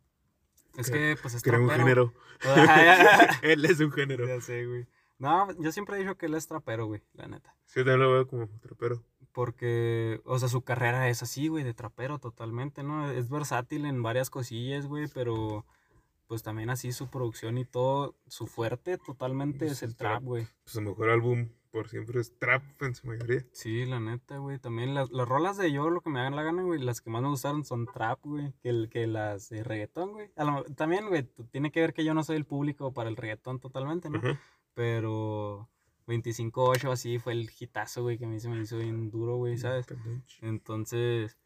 Es que, pues es Crea un trapero. género. Ah, <laughs> <laughs> Él es un género. ya sé, güey. No, yo siempre he dicho que él es trapero, güey, la neta. Sí, yo también lo veo como trapero. Porque, o sea, su carrera es así, güey, de trapero totalmente, ¿no? Es versátil en varias cosillas, güey, pero pues también así su producción y todo, su fuerte totalmente es el es trap, trap. güey. Pues su mejor álbum por siempre es trap en su mayoría. Sí, la neta, güey. También las, las rolas de yo, lo que me hagan la gana, güey, las que más me gustaron son trap, güey, que, que las de reggaetón, güey. También, güey, tiene que ver que yo no soy el público para el reggaetón totalmente, ¿no? Pero 25-8 así fue el hitazo, güey, que a mí se me hizo bien duro, güey, ¿sabes? Entonces,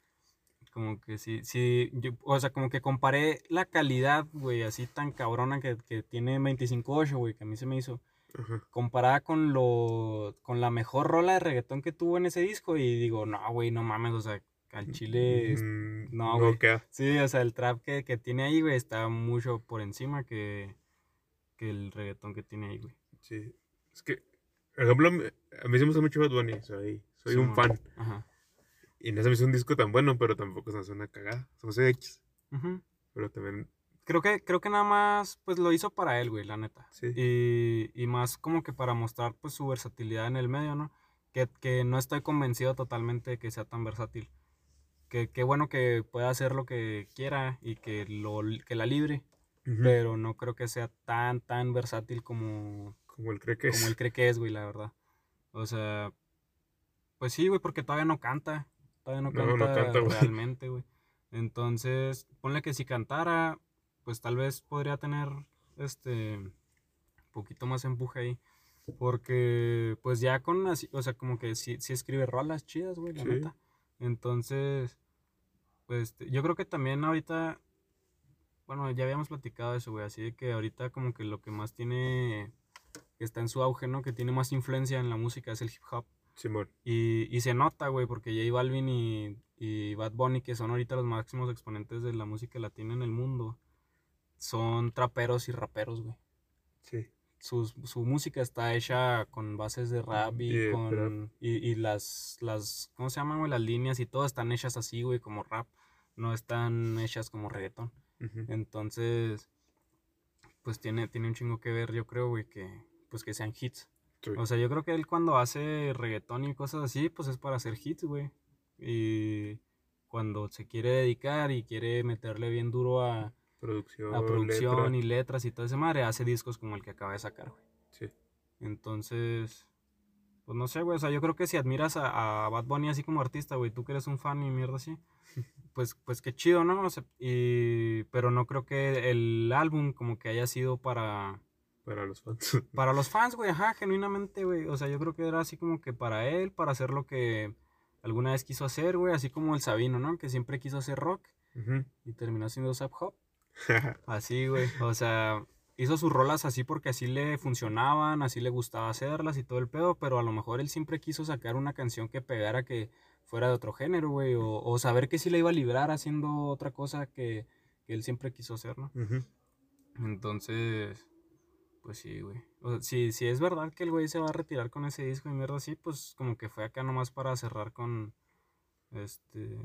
como que sí, sí, yo, o sea, como que comparé la calidad, güey, así tan cabrona que, que tiene 25-8, güey, que a mí se me hizo, Ajá. comparada con lo, con la mejor rola de reggaetón que tuvo en ese disco, y digo, no, güey, no mames, o sea, al chile, es- Mm, no, güey. sí, o sea, el trap que, que tiene ahí, güey, está mucho por encima que, que el reggaetón que tiene ahí, güey. Sí. Es que, por ejemplo, a mí se me gusta mucho Bad Bunny. Soy, soy un fan. Ajá. Y no se me hizo un disco tan bueno, pero tampoco se me hace una cagada. Se me hace X. Ujú. Pero también, Creo que, creo que nada más, pues lo hizo para él, güey, la neta. sí. Y, y más como que para mostrar pues su versatilidad en el medio, ¿no? Que, que no estoy convencido totalmente de que sea tan versátil. Que, que bueno que pueda hacer lo que quiera y que, lo, que la libre, pero no creo que sea tan, tan versátil como, Como él cree que como es. él cree que es, güey, la verdad. O sea, pues sí, güey, porque todavía no canta. Todavía no No, no canta, canta, realmente, güey. Entonces, ponle que si cantara, pues tal vez podría tener este un poquito más empuje ahí. Porque, pues ya con así, o sea, como que sí, sí escribe rolas chidas, güey, la Sí. neta. Entonces, pues yo creo que también ahorita, bueno, ya habíamos platicado eso, güey, así de que ahorita como que lo que más tiene, que está en su auge, ¿no? Que tiene más influencia en la música es el hip hop. Simón. Y, y se nota, güey, porque J Balvin y, y Bad Bunny, que son ahorita los máximos exponentes de la música latina en el mundo, son traperos y raperos, güey. Sí. Sus- Su, música está hecha con bases de rap y Yeah, con... Y, y las, las, ¿cómo se llaman, güey? Las líneas y todo están hechas así, güey, como rap. No están hechas como reggaetón. Ujú. Entonces, pues tiene, tiene un chingo que ver, yo creo, güey, que, pues que sean hits. Sí. O sea, yo creo que él cuando hace reggaetón y cosas así, pues es para hacer hits, güey. Y cuando se quiere dedicar y quiere meterle bien duro a, producción, a producción letra. y letras y todo ese madre, hace discos como el que acaba de sacar, güey. Sí. Entonces, pues no sé, güey. O sea, yo creo que si admiras a, a Bad Bunny así como artista, güey, tú que eres un fan y mierda así, <laughs> pues, pues qué chido, ¿no? O sea, y, pero no creo que el álbum como que haya sido para, Para los fans. <laughs> para los fans, güey, ajá, genuinamente, güey. O sea, yo creo que era así como que para él, para hacer lo que alguna vez quiso hacer, güey. Así como el Sabino, ¿no? Que siempre quiso hacer rock Ujú. y terminó siendo Zap Hop. <laughs> Así, güey. O sea, hizo sus rolas así porque así le funcionaban, así le gustaba hacerlas y todo el pedo, pero a lo mejor él siempre quiso sacar una canción que pegara que fuera de otro género, güey, o, o saber que sí le iba a librar haciendo otra cosa que, que él siempre quiso hacer, ¿no? Entonces, pues sí, güey. O sea, si, si es verdad que el güey se va a retirar con ese disco y mierda así, pues como que fue acá nomás para cerrar con, este,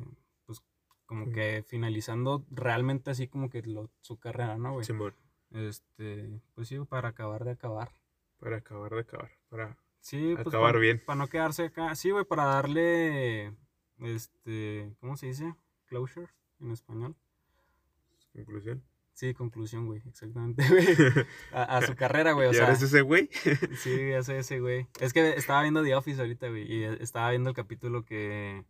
como que finalizando realmente así como que lo- su carrera, ¿no, güey? Simón. Este, pues sí, para acabar de acabar. Para acabar de acabar. Para Sí, pues Acabar para, bien. Para no quedarse acá. Sí, güey, para darle, este, ¿cómo se dice? Closure en español. conclusión. Sí, conclusión, güey, exactamente, <laughs> güey. A, a su carrera, güey, <laughs> o ¿Y sea. ahora es ese güey? <laughs> Sí, ya sé ese, güey. Es que estaba viendo The Office ahorita, güey, y estaba viendo el capítulo que,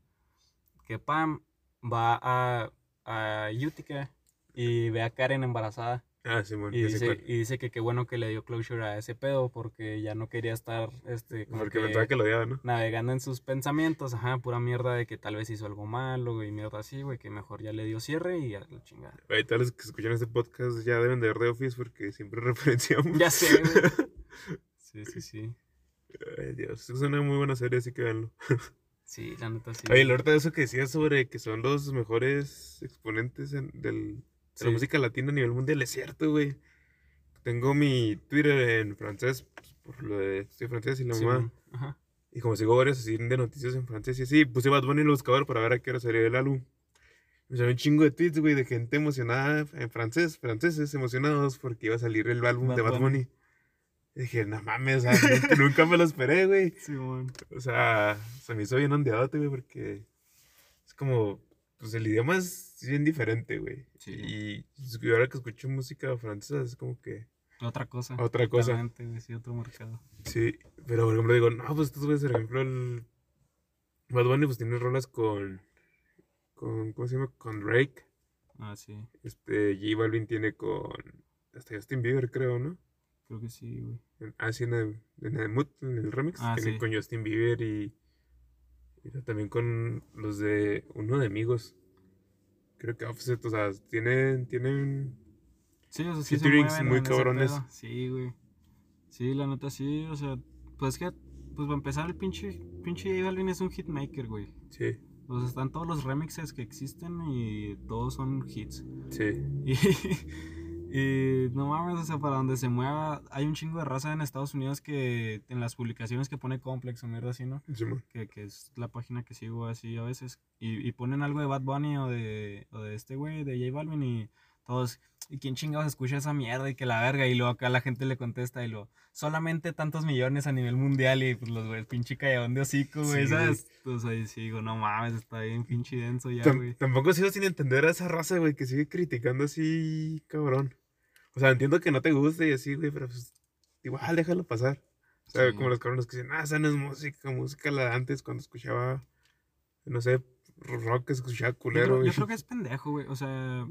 que Pam va a, a Utica y ve a Karen embarazada. Ah, Simón. Y ya sé dice, y dice que qué bueno que le dio closure a ese pedo porque ya no quería estar, este, como Porque que que lo odiaba, ¿no? navegando en sus pensamientos, ajá, pura mierda de que tal vez hizo algo malo, güey, mierda así, güey, que mejor ya le dio cierre y a la chingada. Güey, todos los que escuchan este podcast ya deben de ver The Office porque siempre <laughs> referenciamos. Ya sé, güey. <laughs> Sí, sí, sí. Ay, Dios. Es una muy buena serie, así que véanlo. <laughs> Sí, la neta sí. Oye, ahorita eso que decías sobre que son los mejores exponentes en- del, de Sí. la música latina a nivel mundial, es cierto, güey. Tengo mi Twitter en francés, pues, por lo de estoy francés y la Sí, mamá. Ajá. Y como sigo varios así de noticias en francés y así, puse Bad Bunny en el buscador para ver a qué hora salía el álbum. Me salió un chingo de tweets, güey, de gente emocionada en francés, franceses emocionados porque iba a salir el álbum Bad de Bad Bunny. Bunny. Y dije, no mames, o sea, <laughs> nunca, me lo esperé, güey. Sí, güey. O sea, se me hizo bien ondeadote, güey, porque es como, pues el idioma es bien diferente, güey. Sí. Y ahora que escucho música francesa es como que Otra cosa. otra cosa. Sí, otro mercado. Sí, pero por ejemplo digo, no, pues estos güeyes, por ejemplo, el Bad Bunny pues tiene rolas con, con, ¿cómo se llama? Con Drake. Ah, sí. Este, J Balvin tiene con, hasta Justin Bieber, creo, ¿no? Creo que sí, güey. Ah, sí, en el, en el Mood, en el remix. Ah, sí. con Justin Bieber y, y también con los de uno de amigos. Creo que Offset, o sea, tienen, tienen, Sí, o sea, sí se mueven muy cabrones. Sí, güey. Sí, la neta sí, o sea, pues que, pues para empezar el pinche, pinche J Balvin es un hitmaker, güey. sí, O sea, están todos los remixes que existen y todos son hits. sí, Y, <laughs> y no mames, o sea, para donde se mueva, hay un chingo de raza en Estados Unidos que en las publicaciones que pone Complex o mierda así, ¿no? Que, que es la página que sigo así a veces, y, y ponen algo de Bad Bunny o de, o de este güey, de J Balvin, y todos, ¿y quién chingados escucha esa mierda? Y que la verga, y luego acá la gente le contesta, y lo, solamente tantos millones a nivel mundial, y pues los güeyes, pinche callejón de hocico, güey, Sí, ¿sabes? Pues ahí sí digo, no mames, está bien pinche denso ya, güey. tampoco sigo sin entender a esa raza, güey, que sigue criticando así, cabrón. O sea, entiendo que no te guste y así, güey, pero pues igual déjalo pasar. O sea, Sí. como los cabrones que dicen, ah, esa no es música, música la de antes cuando escuchaba, no sé, rock, escuchaba Yo culero. creo, yo creo que es pendejo, güey, o sea,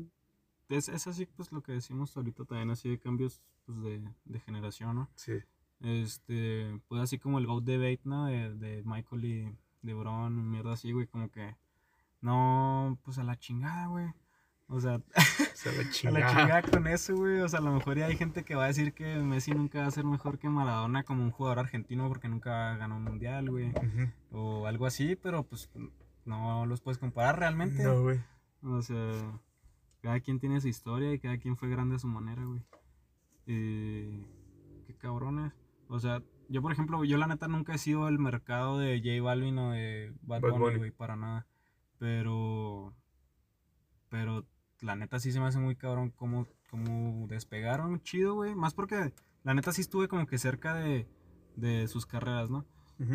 es, es así, pues lo que decimos ahorita también, así de cambios, pues de, de generación, ¿no? Sí, Este, pues así como el Go Debate, ¿no? De, de Michael y de Bron, mierda así, güey, como que, no, pues a la chingada, güey. O sea, <laughs> la a la chingada. con eso, güey. O sea, a lo mejor ya hay gente que va a decir que Messi nunca va a ser mejor que Maradona como un jugador argentino porque nunca ganó un mundial, güey. O algo así, pero pues no los puedes comparar realmente. No, güey. O sea, cada quien tiene su historia y cada quien fue grande a su manera, güey. Y qué cabrones. O sea, yo por ejemplo, yo la neta nunca he sido el mercado de J Balvin o de Bad Bad Bunny, Bunny. güey, para nada. Pero, pero la neta sí se me hace muy cabrón cómo, cómo despegaron chido, güey. Más porque la neta sí estuve como que cerca de, de sus carreras, ¿no?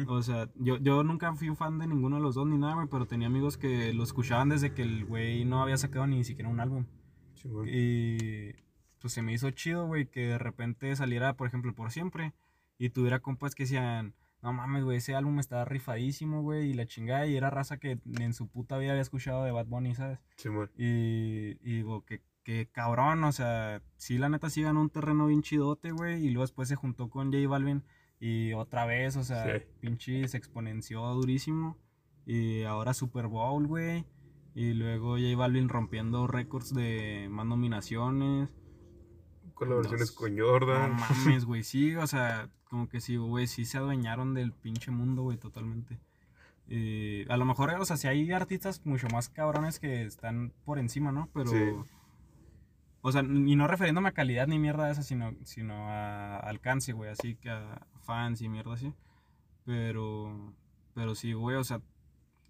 O sea, yo, yo nunca fui un fan de ninguno de los dos ni nada, güey, pero tenía amigos que lo escuchaban desde que el güey no había sacado ni siquiera un álbum. Y pues se me hizo chido, güey, que de repente saliera, por ejemplo, por siempre y tuviera compas que decían, no mames, güey, ese álbum está rifadísimo, güey, y la chingada, y era raza que en su puta vida había escuchado de Bad Bunny, ¿sabes? Simón. Y, y digo, que, que cabrón, o sea, sí, la neta sí ganó un terreno bien chidote, güey, y luego después se juntó con J Balvin y otra vez, o sea, Sí. pinche se exponenció durísimo. Y ahora Super Bowl, güey. Y luego J Balvin rompiendo récords de más nominaciones. Colaboraciones con No Jordan. mames, güey, sí, o sea, como que sí, güey, sí se adueñaron del pinche mundo, güey, totalmente. Eh, a lo mejor, o sea, si hay artistas mucho más cabrones que están por encima, ¿no? Pero, Sí. o sea, y no refiriéndome a calidad ni mierda de esa, sino, sino a alcance, güey, así que a fans y mierda así. Pero, pero sí, güey, o sea,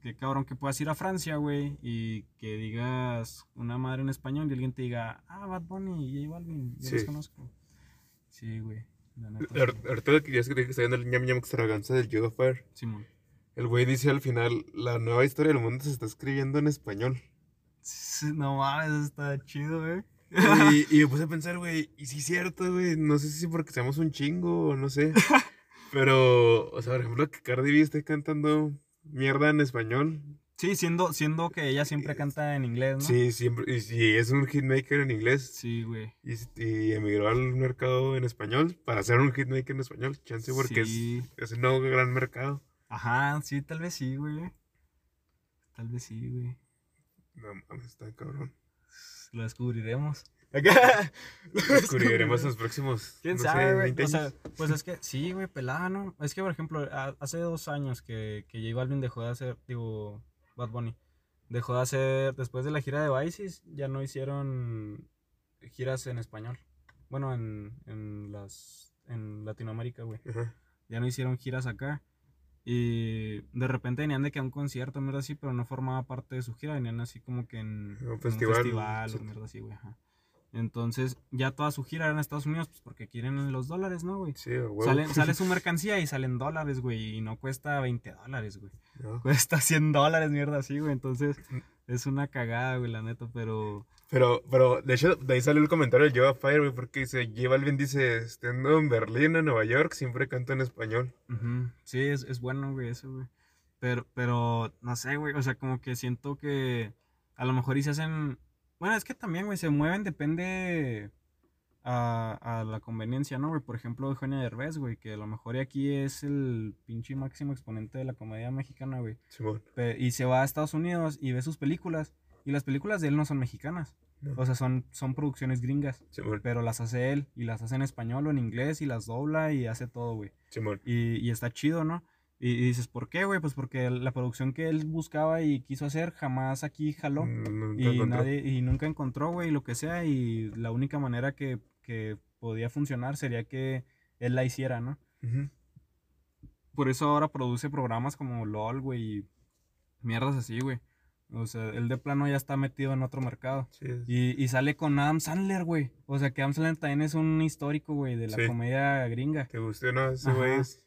qué cabrón que puedas ir a Francia, güey, y que digas una madre en español y alguien te diga, ah, Bad Bunny y J Balvin, yo los Sí. conozco. Sí, güey, Ahorita que ya es que está viendo el ñam ñam extravaganza del Yoga Fire. Simón. El güey dice al final, la nueva historia del mundo se está escribiendo en español. No mames, eso está chido, güey. Y, <laughs> y me puse a pensar, güey, y sí es cierto, güey, no sé si porque seamos un chingo o no sé. <laughs> Pero, o sea, por ejemplo, que Cardi B esté cantando mierda en español. Sí, siendo, siendo que ella siempre canta en inglés, ¿no? Sí, siempre, y si es un hitmaker en inglés Sí, güey. y, y emigró al mercado en español para hacer un hitmaker en español, chance porque Sí. es, es un nuevo gran mercado. Ajá, sí, tal vez sí, güey. Tal vez sí, güey. No mames, está cabrón. Lo descubriremos. <laughs> <laughs> Descubriremos en los próximos, ¿Quién no sabe, sé, güey? 20 O sea, pues es <laughs> que sí, güey, pelada, ¿no? Es que, por ejemplo, a- hace dos años que, que J Balvin dejó de hacer, digo, Bad Bunny, dejó de hacer, después de la gira de Oasis, ya no hicieron giras en español. Bueno, en, en las, en Latinoamérica, güey. Ya no hicieron giras acá. Y de repente venían de que a un concierto, mierda así, pero no formaba parte de su gira, venían así como que en Un en festival, un festival sí. o mierda así, güey. ajá. Entonces, ya toda su gira era en Estados Unidos, pues porque quieren los dólares, ¿no, güey? Sí, huevo. Sale, sale su <laughs> mercancía y salen dólares, güey, y no cuesta 20 dólares, güey. No. Cuesta 100 dólares, mierda así, güey. Entonces, es una cagada, güey, la neta, pero... Pero, pero, de hecho, de ahí salió el comentario de Yoga Fire, güey, porque dice, J Balvin dice, estando en Berlín, en Nueva York, siempre canto en español. Ujú, Sí, es, es bueno, güey, eso, güey. Pero, pero, no sé, güey, o sea, como que siento que a lo mejor y se hacen... Bueno, es que también, güey, se mueven, depende a, a la conveniencia, ¿no, güey? Por ejemplo, Eugenio Derbez, güey, que a lo mejor aquí es el pinche máximo exponente de la comedia mexicana, güey. Simón. Y se va a Estados Unidos y ve sus películas. Y las películas de él no son mexicanas. No. O sea, son, son producciones gringas. Simón. Pero las hace él. Y las hace en español o en inglés. Y las dobla y hace todo, güey. Simón. Y, y está chido, ¿no? Y, y dices, ¿por qué, güey? Pues porque la producción que él buscaba y quiso hacer jamás aquí jaló. Mm, nunca Y, encontró. nadie, y nunca encontró, güey, lo que sea. Y la única manera que, que podía funcionar sería que él la hiciera, ¿no? Por eso ahora produce programas como LOL, güey, y mierdas así, güey. O sea, él de plano ya está metido en otro mercado. Sí, es- Y, y sale con Adam Sandler, güey. O sea, que Adam Sandler también es un histórico, güey, de la Sí. comedia gringa. ¿Te gustó, no? Ese güey es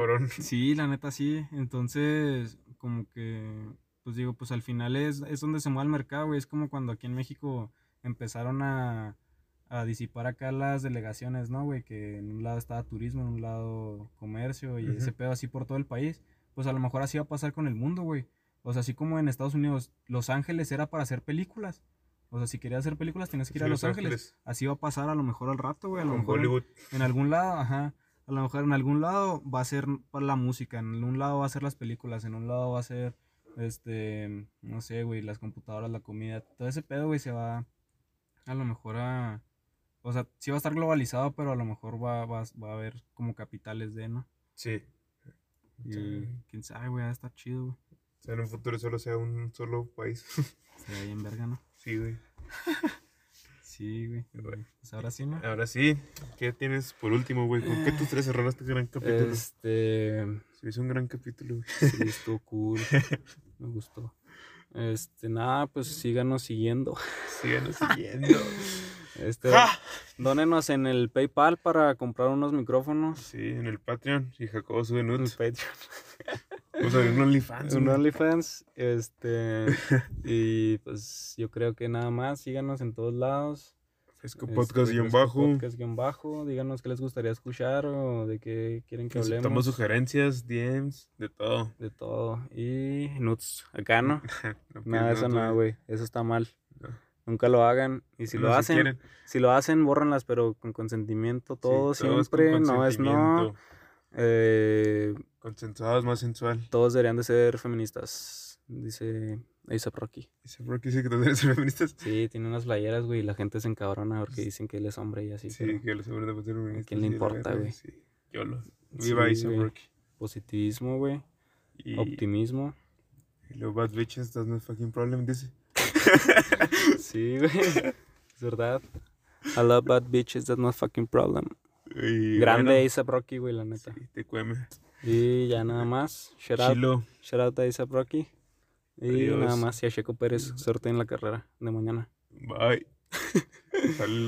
cabrón. <laughs> Sí, la neta sí. Entonces, como que, pues digo, pues al final es, es donde se mueve el mercado, güey. Es como cuando aquí en México empezaron a, a disipar acá las delegaciones, ¿no, güey? Que en un lado estaba turismo, en un lado comercio y ese pedo así por todo el país. Pues a lo mejor así va a pasar con el mundo, güey. O sea, así como en Estados Unidos, Los Ángeles era para hacer películas. O sea, si querías hacer películas, tienes que ir a Los Ángeles. Así va a pasar a lo mejor al rato, güey. A lo Con mejor en- Hollywood. en algún lado, ajá. A lo mejor en algún lado va a ser para la música, en un lado va a ser las películas, en un lado va a ser, este, no sé, güey, las computadoras, la comida. Todo ese pedo, güey, se va a lo mejor a... O sea, sí va a estar globalizado, pero a lo mejor va, va, va a haber como capitales de, ¿no? Sí. Y Sí. quién sabe, güey, va a estar chido, güey. O sea, en un futuro solo sea un solo país. <laughs> Se ve bien verga, ¿no? sí, güey. <laughs> Sí, güey. Pues ahora sí, ¿no? Ahora sí, ¿qué tienes por último, güey? ¿Con qué tus tres cerraron este gran capítulo? Este... Se hizo un gran capítulo, güey. <laughs> Sí, estuvo cool. Me gustó. Este, nada, pues síganos siguiendo. Síganos siguiendo. <laughs> Este, ¡Ja! dónenos en el PayPal para comprar unos micrófonos. Sí, en el Patreon. Y Jacobo sube En el. Patreon. <laughs> Vamos a ver un OnlyFans. Un. OnlyFans. Este. <laughs> y pues yo creo que nada más. Síganos en todos lados. Fresco Este, Podcast guion Fresco bajo. Podcast guion bajo. Díganos qué les gustaría escuchar o de qué quieren que hablemos. sugerencias, DMs, de todo. De todo. Y nuts. Acá no. <laughs> No Nada eso, nada, güey. Eso está mal. No. Nunca lo hagan. Y si No, lo hacen, quieren. si lo hacen, bórranlas, pero con consentimiento. Sí, Todo es con siempre. no es no. Eh, Consensuado es más sensual. todos deberían de ser feministas. Dice A$AP Rocky. ¿por qué dice que todos eres feministas? Sí, tiene unas playeras, güey, y la gente se encabrona porque dicen que él es hombre y así. Sí, pero que los hombres deben ser feministas. quién le sí, importa, güey? Sí, yo lo. Sí, Viva Isa güey. Rocky. Positivismo, güey. Y, Optimismo. y luego bad bitches, that's no fucking problem, dice. <laughs> Sí, güey. Es verdad. I love bad bitches, that's not fucking problem. Y Grande bueno, A$AP Rocky, güey, la neta. sí, te cueme. Y ya nada más. Shout out, Chilo. shout out a A$AP Rocky. Y Adiós. nada más. Y a Checo Pérez. Suerte en la carrera de mañana. Bye. <laughs>